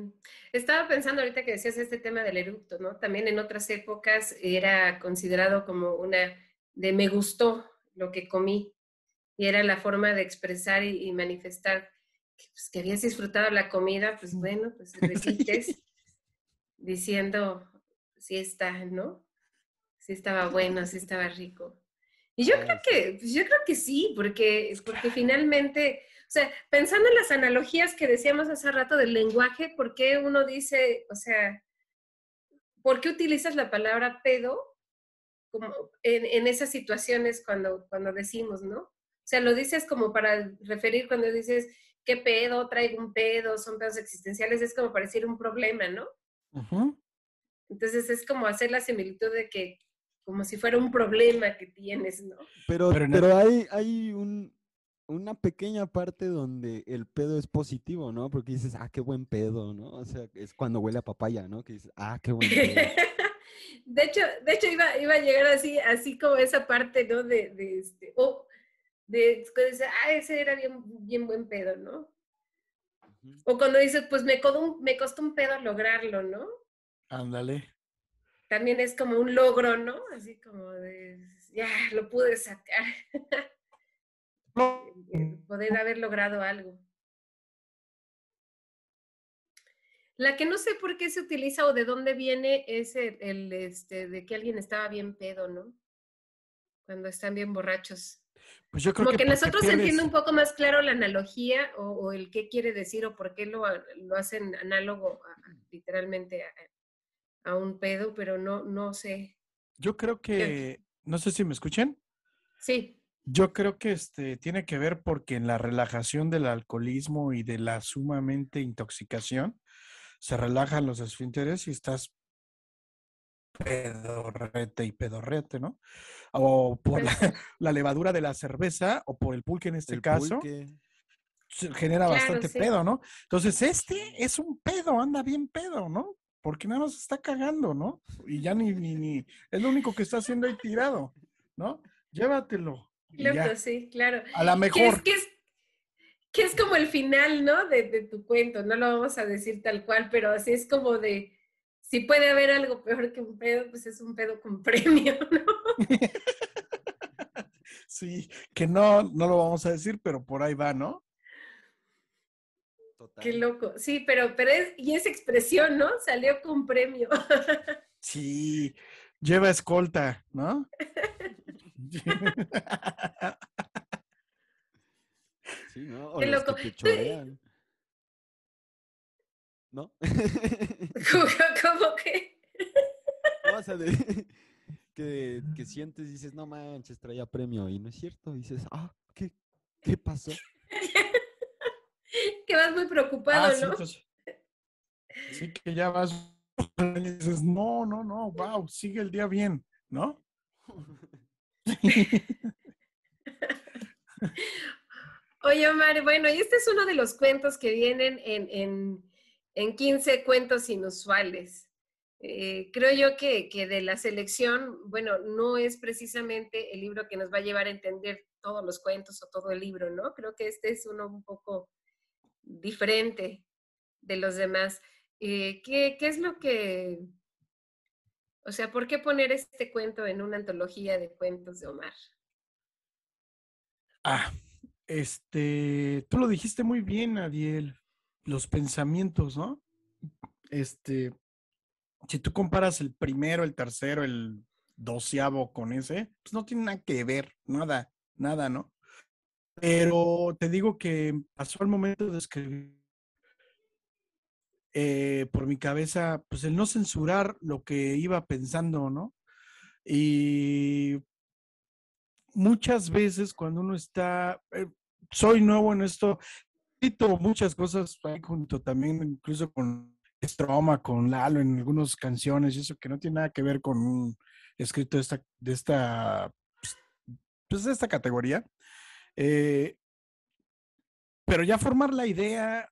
estaba pensando ahorita que decías este tema del eructo, ¿no? También en otras épocas era considerado como una de me gustó lo que comí y era la forma de expresar y, y manifestar que, pues, que habías disfrutado la comida, pues bueno, pues repites diciendo sí está, ¿no? Sí estaba bueno, sí estaba rico. Y yo creo que, pues yo creo que sí, porque, porque finalmente, o sea, pensando en las analogías que decíamos hace rato del lenguaje, ¿por qué uno dice, o sea, ¿por qué utilizas la palabra pedo como en, en esas situaciones cuando, cuando decimos, ¿no? O sea, lo dices como para referir cuando dices, ¿qué pedo? Traigo un pedo, son pedos existenciales, es como para decir un problema, ¿no? Entonces es como hacer la similitud de que, como si fuera un problema que tienes, ¿no? Pero, Pero hay, hay un, una pequeña parte donde el pedo es positivo, ¿no? Porque dices, ah, qué buen pedo, ¿no? O sea, es cuando huele a papaya, ¿no? Que dices, ah, qué buen pedo. De hecho, de hecho iba, iba a llegar así, así como esa parte, ¿no? De, de este, o de, cuando dices, ah, ese era bien, bien buen pedo, ¿no? O cuando dices, pues me un, me costó un pedo lograrlo, ¿no? Ándale. También es como un logro, ¿no? Así como de, ya, lo pude sacar. Poder haber logrado algo. La que no sé por qué se utiliza o de dónde viene es el, este, de que alguien estaba bien pedo, ¿no? Cuando están bien borrachos. Pues yo creo Como que, porque nosotros pierdes- entiende un poco más claro la analogía o, o el qué quiere decir o por qué lo, lo hacen análogo a- literalmente a, a un pedo, pero no, no sé. Yo creo que, no sé si me escuchan. Sí, Yo creo que este tiene que ver porque en la relajación del alcoholismo y de la sumamente intoxicación se relajan los esfínteres y estás pedorrete y pedorrete, ¿no? O por la, la levadura de la cerveza o por el pulque en este El caso, pulque. se genera Claro, bastante sí. pedo, ¿no? Entonces, este es un pedo, anda bien pedo, ¿no? Porque nada más está cagando, ¿no? Y ya ni, ni, ni, es lo único que está haciendo ahí tirado, ¿no? Llévatelo. loco, sí, claro. A la Que es, mejor. que es, que es como el final, ¿no? De, de tu cuento, no lo vamos a decir tal cual, pero así es como de, si puede haber algo peor que un pedo, pues es un pedo con premio, ¿no? Sí, que no, no lo vamos a decir, pero por ahí va, ¿no? Total. Qué loco. Sí, pero, pero es, y esa expresión, ¿no? Salió con premio. Sí, lleva escolta, ¿no? Sí, ¿no? O Qué los loco. que te chorean. ¿No? como que... No, o sea, de- que, que sientes y dices, no manches, traía premio. Y no es cierto. Y dices, ah, ¿qué, qué pasó? Que vas muy preocupado, Ah, sí, ¿no? entonces- sí, que ya vas y dices, no, no, no, wow, sigue el día bien, ¿no? Oye, Omar, bueno, y este es uno de los cuentos que vienen en, en, en 15 cuentos inusuales. Eh, creo yo que, que de la selección, bueno, no es precisamente el libro que nos va a llevar a entender todos los cuentos o todo el libro, ¿no? Creo que este es uno un poco diferente de los demás. Eh, ¿qué, ¿Qué es lo que, o sea, por qué poner este cuento en una antología de cuentos de Omar? Ah, este, tú lo dijiste muy bien, Adiel, los pensamientos, ¿no? Este, si tú comparas el primero, el tercero, el doceavo con ese, pues no tiene nada que ver, nada, nada, ¿no? Pero te digo que pasó el momento de escribir eh, por mi cabeza, pues el no censurar lo que iba pensando, ¿no? Y muchas veces cuando uno está, eh, soy nuevo en esto, escrito muchas cosas ahí junto también, incluso con Stroma, con Lalo en algunas canciones y eso que no tiene nada que ver con un escrito de esta, de esta, pues de esta categoría. Eh, pero ya formar la idea,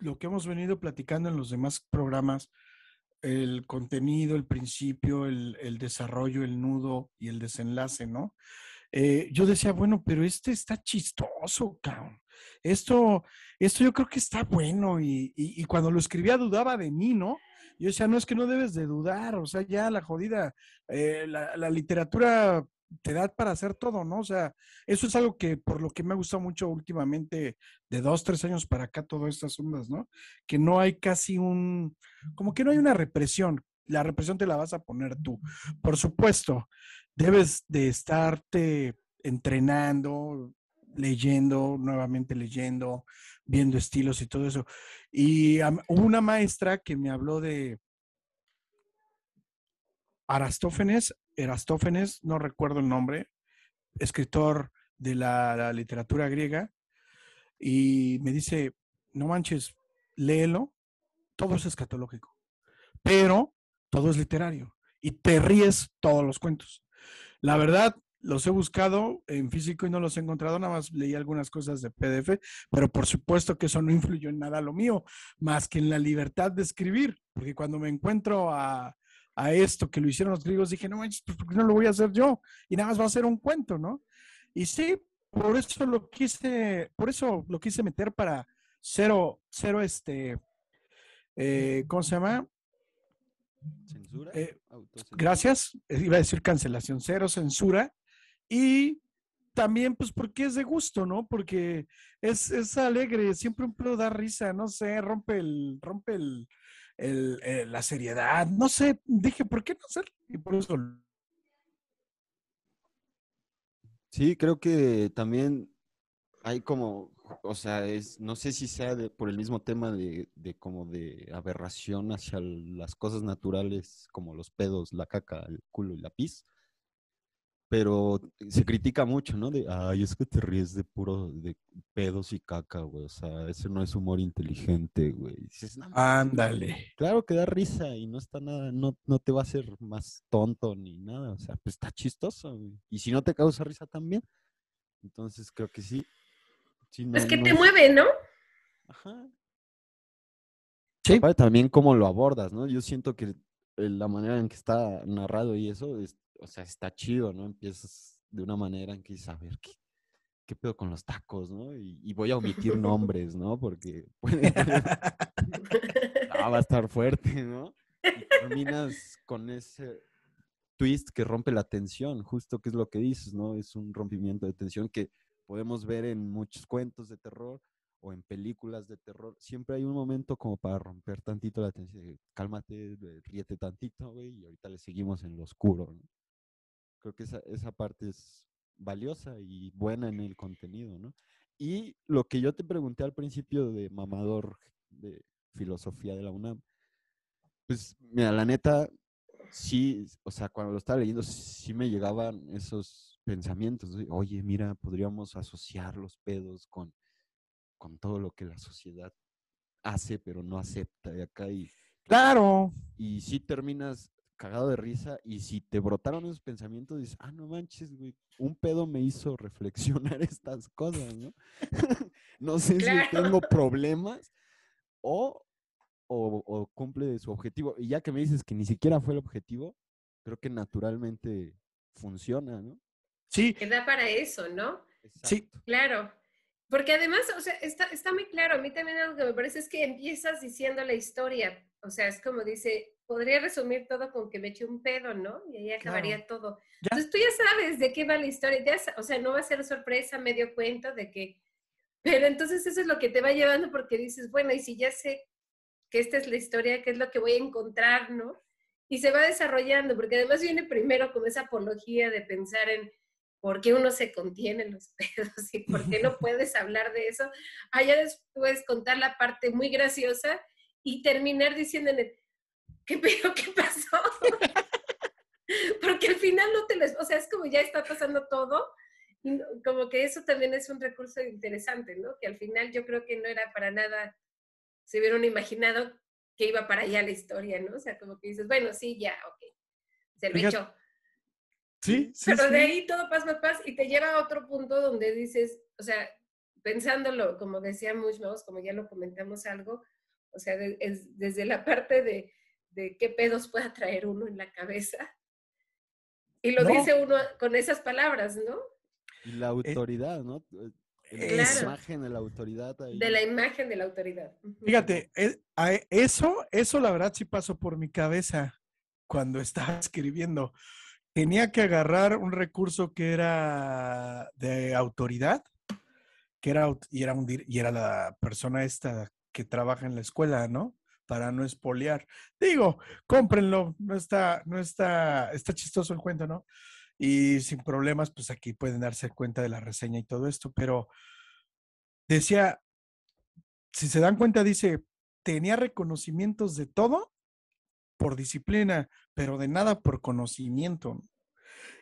lo que hemos venido platicando en los demás programas, el contenido, el principio, el, desarrollo, el nudo y el desenlace, ¿no? Eh, yo decía, bueno, pero este está chistoso, cabrón. Esto, esto yo creo que está bueno y, cuando lo escribía dudaba de mí, ¿no? Yo decía, no, es que no debes de dudar, o sea, ya la jodida, eh, la literatura te da para hacer todo, ¿no? O sea, eso es algo que por lo que me ha gustado mucho últimamente, de dos, tres años para acá, todas estas ondas, ¿no? Que no hay casi un, como que no hay una represión. La represión te la vas a poner tú. Por supuesto, debes de estarte entrenando, leyendo, nuevamente leyendo, viendo estilos y todo eso. Y hubo una maestra que me habló de Arastófanes, Erastófanes, no recuerdo el nombre, escritor de la, la, literatura griega, y me dice, no manches, léelo, todo es escatológico, pero todo es literario, y te ríes todos los cuentos. La verdad, los he buscado en físico y no los he encontrado, nada más leí algunas cosas de PDF, pero por supuesto que eso no influyó en nada lo mío, más que en la libertad de escribir, porque cuando me encuentro a, a esto que lo hicieron los griegos, dije, no manches, pues ¿por qué no lo voy a hacer yo? Y nada más va a ser un cuento, ¿no? Y sí, por eso lo quise, por eso lo quise meter para cero, cero, este, eh, ¿cómo se llama? ¿Censura? Eh. Gracias. Eh, Iba a decir cancelación, cero censura. Y también, pues, porque es de gusto, ¿no? Porque es, es alegre, siempre un pedo da risa, no sé, rompe el, rompe el, el, eh, la seriedad, no sé, dije, ¿por qué no hacer? Y por eso, Sí, creo que también hay como, o sea, es, no sé si sea de- por el mismo tema de, de como de aberración hacia las cosas naturales como los pedos, la caca, el culo y la pis, pero se critica mucho, ¿no? De, ay, es que te ríes de puro, de pedos y caca, güey, o sea, ese no es humor inteligente, güey. Dices, "No mames, ándale. Claro que da risa y no está nada, no, no te va a hacer más tonto ni nada, o sea, pues está chistoso, güey. Y si no te causa risa también, entonces creo que sí. sí no- Es que no te es- mueve, ¿no? Ajá. Sí. Aparte, también cómo lo abordas, ¿no? Yo siento que la manera en que está narrado y eso, es, o sea, está chido, ¿no? Empiezas de una manera en que dices, a ver, ¿qué, pedo con los tacos, no? Y, voy a omitir nombres, ¿no? Porque puede, Ah, va a estar fuerte, ¿no? Y terminas con ese twist que rompe la tensión, justo que es lo que dices, ¿no? Es un rompimiento de tensión que podemos ver en muchos cuentos de terror o en películas de terror. Siempre hay un momento como para romper tantito la tensión. Cálmate, ríete tantito, güey, y ahorita le seguimos en lo oscuro, ¿no? Creo que esa, esa parte es valiosa y buena en el contenido, ¿no? Y lo que yo te pregunté al principio de mamador de filosofía de la UNAM, pues mira, la neta, sí, o sea, cuando lo estaba leyendo, sí me llegaban esos pensamientos, de, oye, mira, podríamos asociar los pedos con, con todo lo que la sociedad hace, pero no acepta de acá y, Claro. y sí terminas cagado de risa y si te brotaron esos pensamientos, dices, ah, no manches, güey, un pedo me hizo reflexionar estas cosas, ¿no? no sé Claro. si tengo problemas o, o, o cumple su objetivo. Y ya que me dices que ni siquiera fue el objetivo, creo que naturalmente funciona, ¿no? Sí, Que da para eso, ¿no? Sí. Claro. Porque además, o sea, está, está muy claro. A mí también algo que me parece es que empiezas diciendo la historia. O sea, es como dice, podría resumir todo con que me eché un pedo, ¿no? Y ahí acabaría todo. Ya. Entonces tú ya sabes de qué va la historia. Ya, o sea, no va a ser sorpresa, medio cuento de que... Pero entonces eso es lo que te va llevando porque dices, bueno, y si ya sé que esta es la historia, qué es lo que voy a encontrar, ¿no? Y se va desarrollando, porque además viene primero como esa apología de pensar en por qué uno se contiene en los pedos y por qué no puedes hablar de eso. Allá después contar la parte muy graciosa y terminar diciendo, ¿qué pedo? ¿Qué pasó? porque al final no te les, o sea, es como ya está pasando todo. Y como que eso también es un recurso interesante, ¿no? Que al final yo creo que no era para nada, se hubieran imaginado que iba para allá la historia, ¿no? O sea, como que dices, bueno, sí, ya, ok, se lo echó. sí, sí. Pero sí. de ahí todo paz, paz, paz, y te lleva a otro punto donde dices, o sea, pensándolo, como decía Mushmouse, como ya lo comentamos algo, o sea, de- es desde la parte de, de qué pedos pueda traer uno en la cabeza. Y lo No. dice uno con esas palabras, ¿no? Y la autoridad, ¿no? Eh, La Eso. imagen de la autoridad ahí. De la imagen de la autoridad. Fíjate, eso, eso la verdad sí pasó por mi cabeza cuando estaba escribiendo. Tenía que agarrar un recurso que era de autoridad, que era, y era, un, y era la persona esta que trabaja en la escuela, ¿no? Para no espolear. Digo, cómprenlo, no está, no está, está chistoso el cuento, ¿no? Y sin problemas, pues aquí pueden darse cuenta de la reseña y todo esto, pero decía, si se dan cuenta, dice, tenía reconocimientos de todo por disciplina, pero de nada por conocimiento.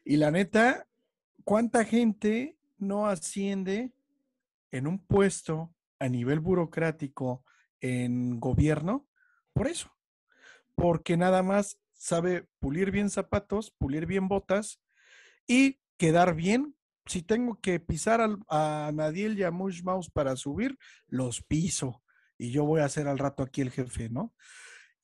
Y la neta, ¿cuánta gente no asciende en un puesto a nivel burocrático en gobierno por eso? Porque nada más sabe pulir bien zapatos, pulir bien botas y quedar bien. Si tengo que pisar a Nadiel y a Mush Mouse para subir, los piso. Y yo voy a ser al rato aquí el jefe, ¿no?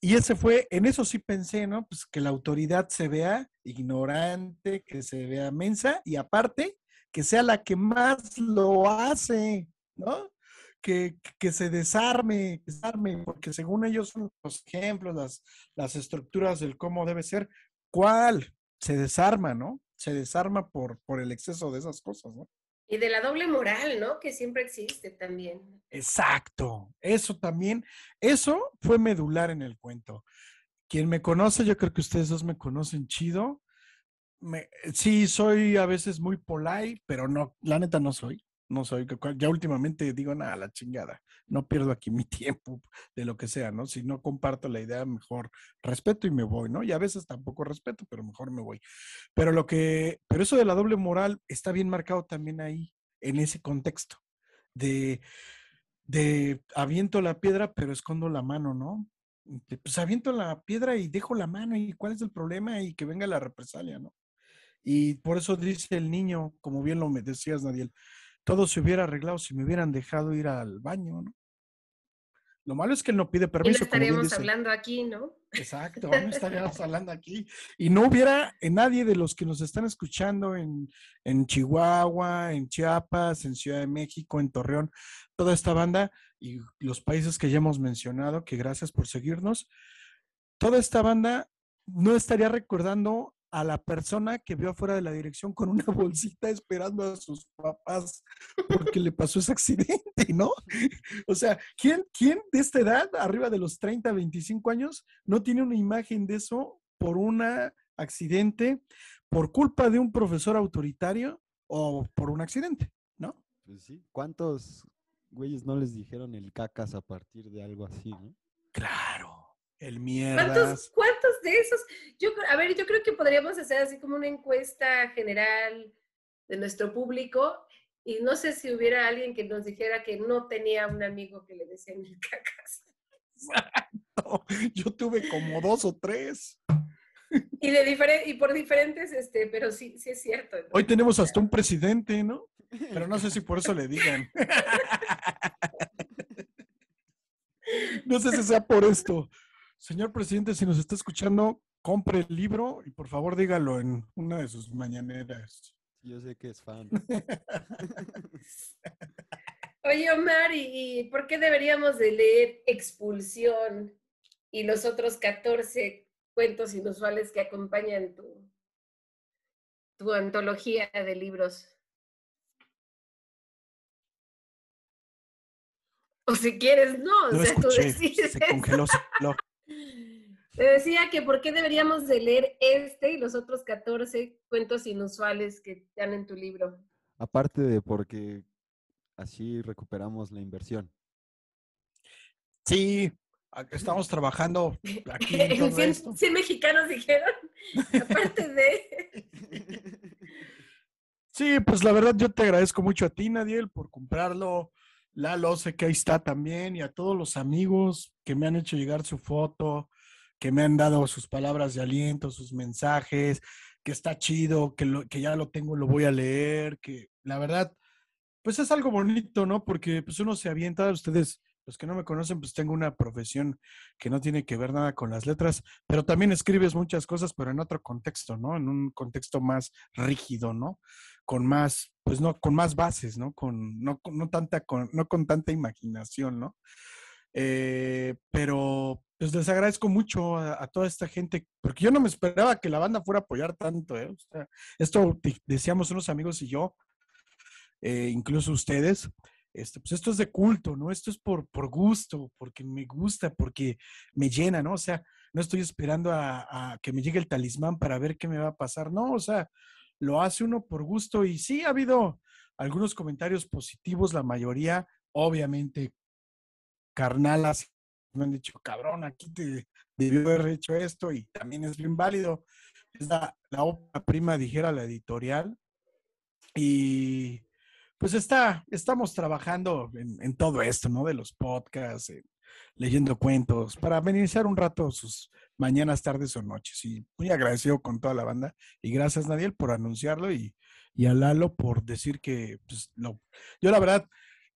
Y ese fue, en eso sí pensé, ¿no? Pues que la autoridad se vea ignorante, que se vea mensa y aparte que sea la que más lo hace, ¿no? Que, que se desarme, desarme, porque según ellos son los ejemplos, las, las estructuras del cómo debe ser, ¿cuál? Se desarma, ¿no? Se desarma por, por el exceso de esas cosas, ¿no? Y de la doble moral, ¿no? Que siempre existe también. Exacto, eso también, eso fue medular en el cuento. Quien me conoce, yo creo que ustedes dos me conocen chido. Me, sí, soy a veces muy polite, pero no, la neta no soy. No soy, ya últimamente digo, nada, la chingada, no pierdo aquí mi tiempo de lo que sea, ¿no? Si no comparto la idea, mejor respeto y me voy, ¿no? Y a veces tampoco respeto, pero mejor me voy. Pero lo que, pero eso de la doble moral está bien marcado también ahí, en ese contexto, de, de aviento la piedra, pero escondo la mano, ¿no? Pues aviento la piedra y dejo la mano y cuál es el problema y que venga la represalia, ¿no? Y por eso dice el niño, como bien lo decías, Nadiel, todo se hubiera arreglado si me hubieran dejado ir al baño, ¿no? Lo malo es que él no pide permiso. Y no estaríamos hablando aquí, ¿no? Exacto, no estaríamos hablando aquí. Y no hubiera en nadie de los que nos están escuchando en, en Chihuahua, en Chiapas, en Ciudad de México, en Torreón, toda esta banda y los países que ya hemos mencionado, que gracias por seguirnos, toda esta banda no estaría recordando a la persona que vio afuera de la dirección con una bolsita esperando a sus papás porque le pasó ese accidente, ¿no? O sea, ¿quién, ¿quién de esta edad, arriba de los 30, 25 años, no tiene una imagen de eso por un accidente, por culpa de un profesor autoritario o por un accidente, ¿no? Pues sí, ¿cuántos güeyes no les dijeron el cacas a partir de algo así, no? Claro. El mierda. ¿Cuántos, ¿Cuántos de esos? Yo, a ver, yo creo que podríamos hacer así como una encuesta general de nuestro público y no sé si hubiera alguien que nos dijera que no tenía un amigo que le decía mil cacas. Yo tuve como dos o tres. Y, de y por diferentes, este, pero sí, sí es cierto. Hoy tenemos hasta un presidente, ¿no? Pero no sé si por eso le digan. No sé si sea por esto. Señor presidente, si nos está escuchando, compre el libro y por favor dígalo en una de sus mañaneras. Yo sé que es fan. Oye, Omar, ¿y, por qué deberíamos de leer Expulsión y los otros 14 cuentos inusuales que acompañan tu, tu antología de libros? O si quieres, no. o sea, tú decides. Se congeló, te decía que por qué deberíamos de leer este y los otros 14 cuentos inusuales que están en tu libro. Aparte de porque así recuperamos la inversión. Sí, estamos trabajando aquí. En 100, mexicanos dijeron, aparte de... Sí, pues la verdad yo te agradezco mucho a ti, Nadiel, por comprarlo. Lalo, sé que ahí está también, y a todos los amigos que me han hecho llegar su foto, que me han dado sus palabras de aliento, sus mensajes, que está chido, que, lo, que ya lo tengo, lo voy a leer, que la verdad, pues es algo bonito, ¿no? Porque pues uno se avienta, ustedes, los que no me conocen, pues tengo una profesión que no tiene que ver nada con las letras, pero también escribes muchas cosas, pero en otro contexto, ¿no? En un contexto más rígido, ¿no? Con más, pues no, con más bases, ¿no? Con, no, no, tanta, con, no con tanta imaginación, ¿no? Eh, pero pues les agradezco mucho a, toda esta gente, porque yo no me esperaba que la banda fuera a apoyar tanto, ¿eh? O sea, esto decíamos unos amigos y yo, eh, incluso ustedes, este, pues esto es de culto, ¿no? Esto es por, por gusto, porque me gusta, porque me llena, ¿no? O sea, no estoy esperando a, a, que me llegue el talismán para ver qué me va a pasar, no, o sea, lo hace uno por gusto y sí ha habido algunos comentarios positivos, la mayoría, obviamente, carnalas, me han dicho, cabrón, aquí te debió haber hecho esto y también es bien válido. Es la, la prima, dijera la editorial. Y pues está, estamos trabajando en, en, todo esto, ¿no? De los podcasts, leyendo cuentos, para amenizar un rato sus mañanas, tardes o noches. Y muy agradecido con toda la banda. Y gracias, Nadiel, por anunciarlo y, y a Lalo por decir que, pues, lo, yo la verdad,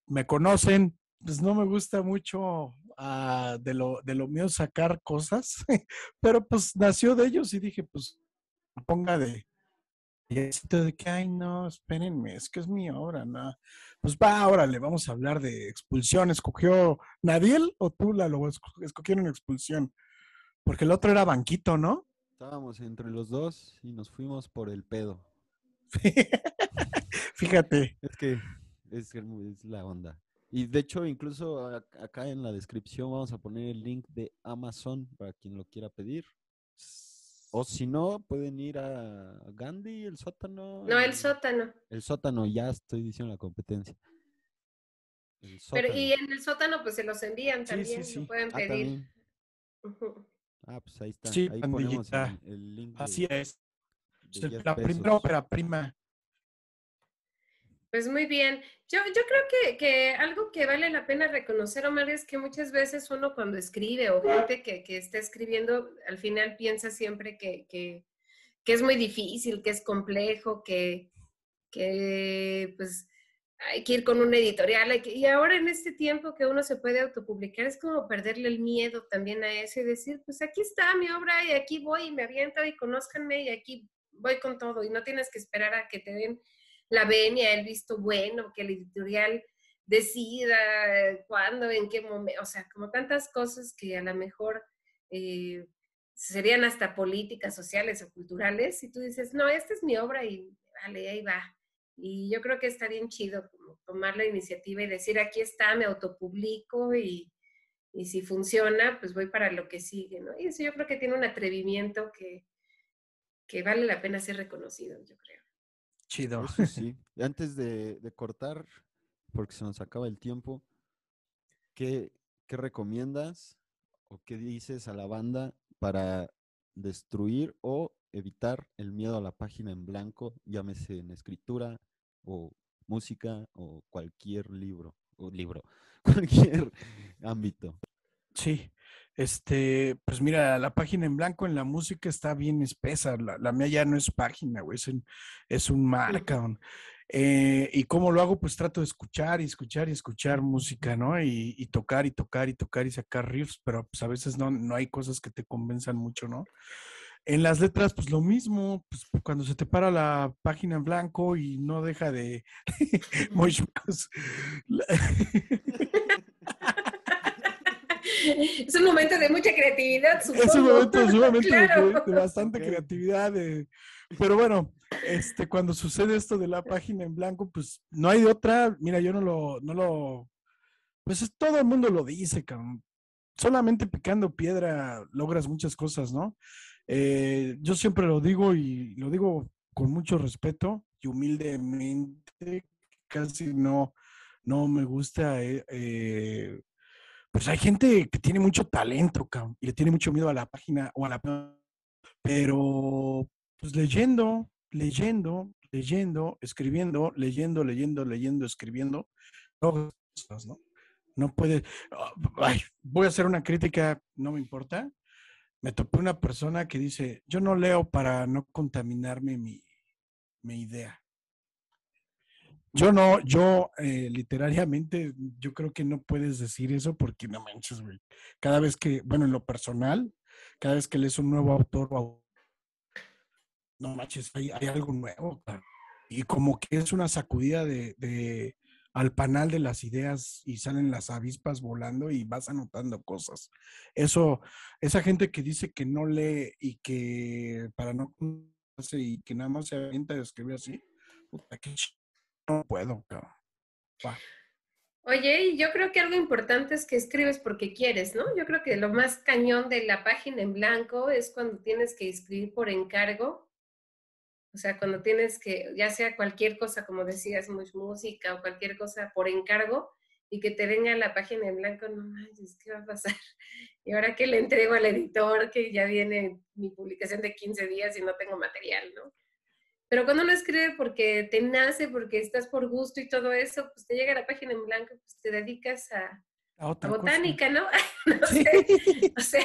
me conocen, pues no me gusta mucho uh, de, lo, de lo mío sacar cosas, pero pues nació de ellos y dije, pues ponga de, payasito de que, ay, no, espérenme, es que es mi obra, no. Pues va, órale, vamos a hablar de expulsión. ¿Escogió Nadiel o tú la lo esco- escogieron expulsión? Porque el otro era Banquito, ¿no? Estábamos entre los dos y nos fuimos por el pedo. Fíjate. Es que es, es la onda. Y de hecho, incluso acá en la descripción vamos a poner el link de Amazon para quien lo quiera pedir. O si no, pueden ir a Gandhi, el sótano. No, el sótano. El sótano, ya estoy diciendo la competencia. El Pero y en el sótano pues se los envían Sí, sí, también, sí. lo pueden Ah, pedir. Ah, pues ahí está. Sí, ahí ponemos pandillita. el, el link de, Así es. de 10 La primera ópera prima. Pues muy bien. Yo, yo creo que, que algo que vale la pena reconocer, Omar, es que muchas veces uno cuando escribe o gente que, que está escribiendo, al final piensa siempre que, que, es muy difícil, que es complejo, que, que pues hay que ir con un editorial. y ahora en este tiempo que uno se puede autopublicar, es como perderle el miedo también a eso y decir, pues aquí está mi obra y aquí voy y me aviento y conózcanme y aquí voy con todo y no tienes que esperar a que te den la venia, el visto bueno, que el editorial decida cuándo, en qué momento, o sea, como tantas cosas que a lo mejor eh, serían hasta políticas sociales o culturales, y tú dices, no, esta es mi obra y vale, ahí va. Y yo creo que está bien chido como tomar la iniciativa y decir, aquí está, me autopublico y, y si funciona, pues voy para lo que sigue, ¿no? Y eso yo creo que tiene un atrevimiento que, que vale la pena ser reconocido, yo creo. Chido. Eso sí. Antes de, de cortar, porque se nos acaba el tiempo, ¿qué, qué recomiendas o qué dices a la banda para destruir o evitar el miedo a la página en blanco, llámese en escritura o música o cualquier libro o libro, cualquier ámbito? Sí, este, pues mira, la página en blanco en la música está bien espesa. La, la mía ya no es página, güey, es un, es un marca. Eh, ¿Y cómo lo hago? Pues trato de escuchar y escuchar y escuchar música, ¿no? Y, y tocar y tocar y tocar y sacar riffs, pero pues a veces no, no hay cosas que te convenzan mucho, ¿no? En las letras, pues lo mismo, pues cuando se te para la página en blanco y no deja de... Es un momento de mucha creatividad, supongo. Es un momento sumamente de- Claro. de, de bastante Ok. creatividad. de- pero bueno, este, cuando sucede esto de la página en blanco, pues no hay de otra. Mira, yo no lo, no lo, pues es- todo el mundo lo dice, cabrón. Solamente picando piedra logras muchas cosas, ¿no? Eh, yo siempre lo digo y lo digo con mucho respeto y humildemente, casi no, no me gusta eh, eh, pues hay gente que tiene mucho talento, cabrón, y le tiene mucho miedo a la página o a la... Pero, pues leyendo, leyendo, leyendo, escribiendo, leyendo, leyendo, leyendo, escribiendo, cosas, ¿no? No puede... ah, ay, voy a hacer una crítica, no me importa. Me topé una persona que dice, yo no leo para no contaminarme mi, mi idea. Yo no, yo eh, literariamente, yo creo que no puedes decir eso porque no manches, güey. Cada vez que, bueno, en lo personal, cada vez que lees un nuevo autor, no manches, hay, hay algo nuevo. Y como que es una sacudida de, de- al panal de las ideas y salen las avispas volando y vas anotando cosas. Eso, esa gente que dice que no lee y que para no y que nada más se avienta a escribir así, puta, qué no puedo. Oye, y yo creo que algo importante es que escribes porque quieres, ¿no? Yo creo que lo más cañón de la página en blanco es cuando tienes que escribir por encargo. O sea, cuando tienes que, ya sea cualquier cosa, como decías, música o cualquier cosa por encargo, y que te venga la página en blanco, no manches, ¿qué va a pasar? Y ahora que le entrego al editor, que ya viene mi publicación de 15 días y no tengo material, ¿no? Pero cuando uno escribe porque te nace, porque estás por gusto y todo eso, pues te llega la página en blanco, pues te dedicas a, A a otra cosa. botánica, ¿no? no sé, o sea,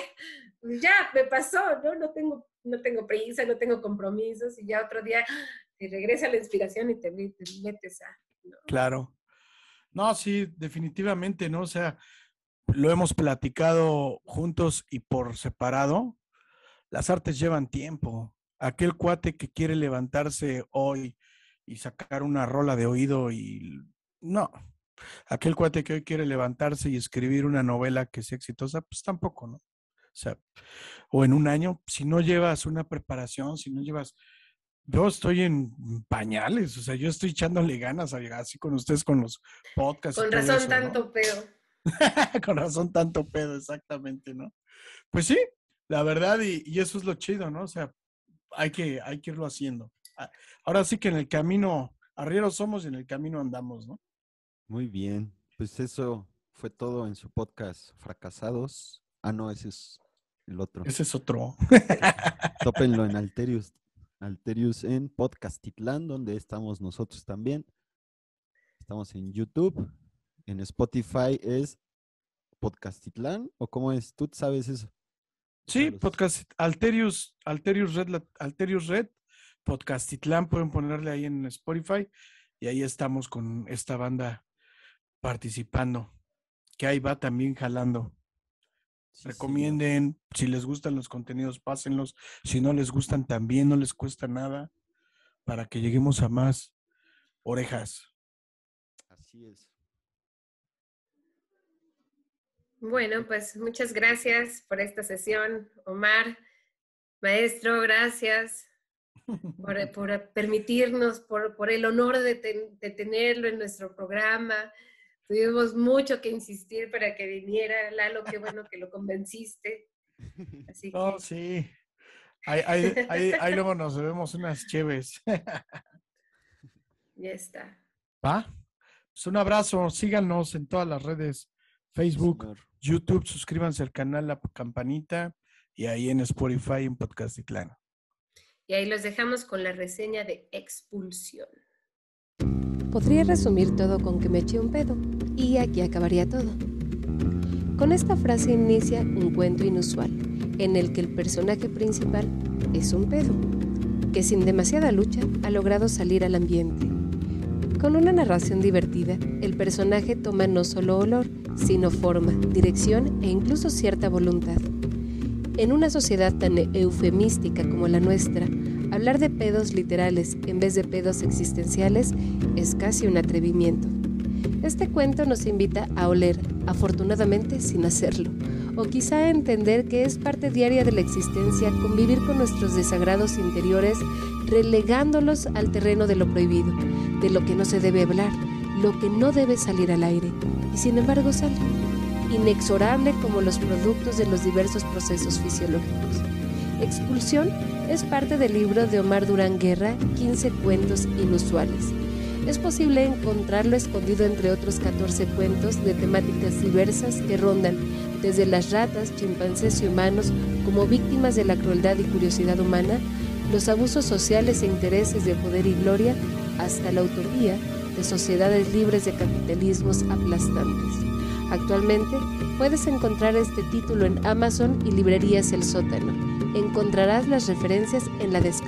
pues ya me pasó, ¿no? No tengo, no tengo prisa, no tengo compromisos y ya otro día te regresa la inspiración y te, met- te metes a... ¿no? Claro. No, sí, definitivamente, ¿no? O sea, lo hemos platicado juntos y por separado. Las artes llevan tiempo aquel cuate que quiere levantarse hoy y sacar una rola de oído y no, aquel cuate que hoy quiere levantarse y escribir una novela que sea exitosa, pues tampoco, ¿no? O sea, o en un año, si no llevas una preparación, si no llevas, yo estoy en pañales, o sea, yo estoy echándole ganas así con ustedes con los podcasts. Con razón tanto pedo. con razón tanto pedo, exactamente, ¿no? Pues sí, la verdad, y, y, eso es lo chido, ¿no? O sea, hay que, hay que irlo haciendo. Ah, ahora sí que en el camino, arrieros somos y en el camino andamos, ¿no? Muy bien, pues eso fue todo en su podcast Fracasados. Ah, no, ese es el otro. Ese es otro. Tópenlo en Alterius, Alterius en Podcastitlán, donde estamos nosotros también. Estamos en YouTube. En Spotify es Podcastitlán, o cómo es, tú sabes eso. Sí, podcast Alterius, Alterius Red, Alterius Red, Podcastitlán, pueden ponerle ahí en Spotify y ahí estamos con esta banda participando, que ahí va también jalando. Recomienden, si les gustan los contenidos, pásenlos. Si no les gustan, también no les cuesta nada para que lleguemos a más orejas. Así es. Bueno, pues muchas gracias por esta sesión, Omar. Maestro, gracias por, por permitirnos, por, por, el honor de, de tenerlo en nuestro programa. Tuvimos mucho que insistir para que viniera Lalo, qué bueno que lo convenciste. Así oh, sí. Ahí, ahí, ahí, luego nos vemos unas chéves. ya está. ¿Va? Pues un abrazo, síganos en todas las redes, Facebook, YouTube, suscríbanse al canal, la campanita, y ahí en Spotify, en Podcast Itlán. Y ahí los dejamos con la reseña de expulsión. Podría resumir todo con que me eché un pedo y aquí acabaría todo. Con esta frase inicia un cuento inusual en el que el personaje principal es un pedo, que sin demasiada lucha ha logrado salir al ambiente. Con una narración divertida, el personaje toma no solo olor, sino forma, dirección e incluso cierta voluntad. En una sociedad tan eufemística como la nuestra, Hablar de pedos literales en vez de pedos existenciales es casi un atrevimiento. Este cuento nos invita a oler, afortunadamente sin hacerlo, o quizá entender que es parte diaria de la existencia convivir con nuestros desagrados interiores, relegándolos al terreno de lo prohibido, de lo que no se debe hablar, lo que no debe salir al aire, y sin embargo sale, inexorable como los productos de los diversos procesos fisiológicos. Expulsión es parte del libro de Omar Durán Guerra, 15 cuentos inusuales. Es posible encontrarlo escondido entre otros 14 cuentos de temáticas diversas que rondan desde las ratas, chimpancés y humanos como víctimas de la crueldad y curiosidad humana, los abusos sociales e intereses de poder y gloria, hasta la autoría de sociedades libres de capitalismos aplastantes. Actualmente puedes encontrar este título en Amazon y librerías El Sótano encontrarás las referencias en la descripción.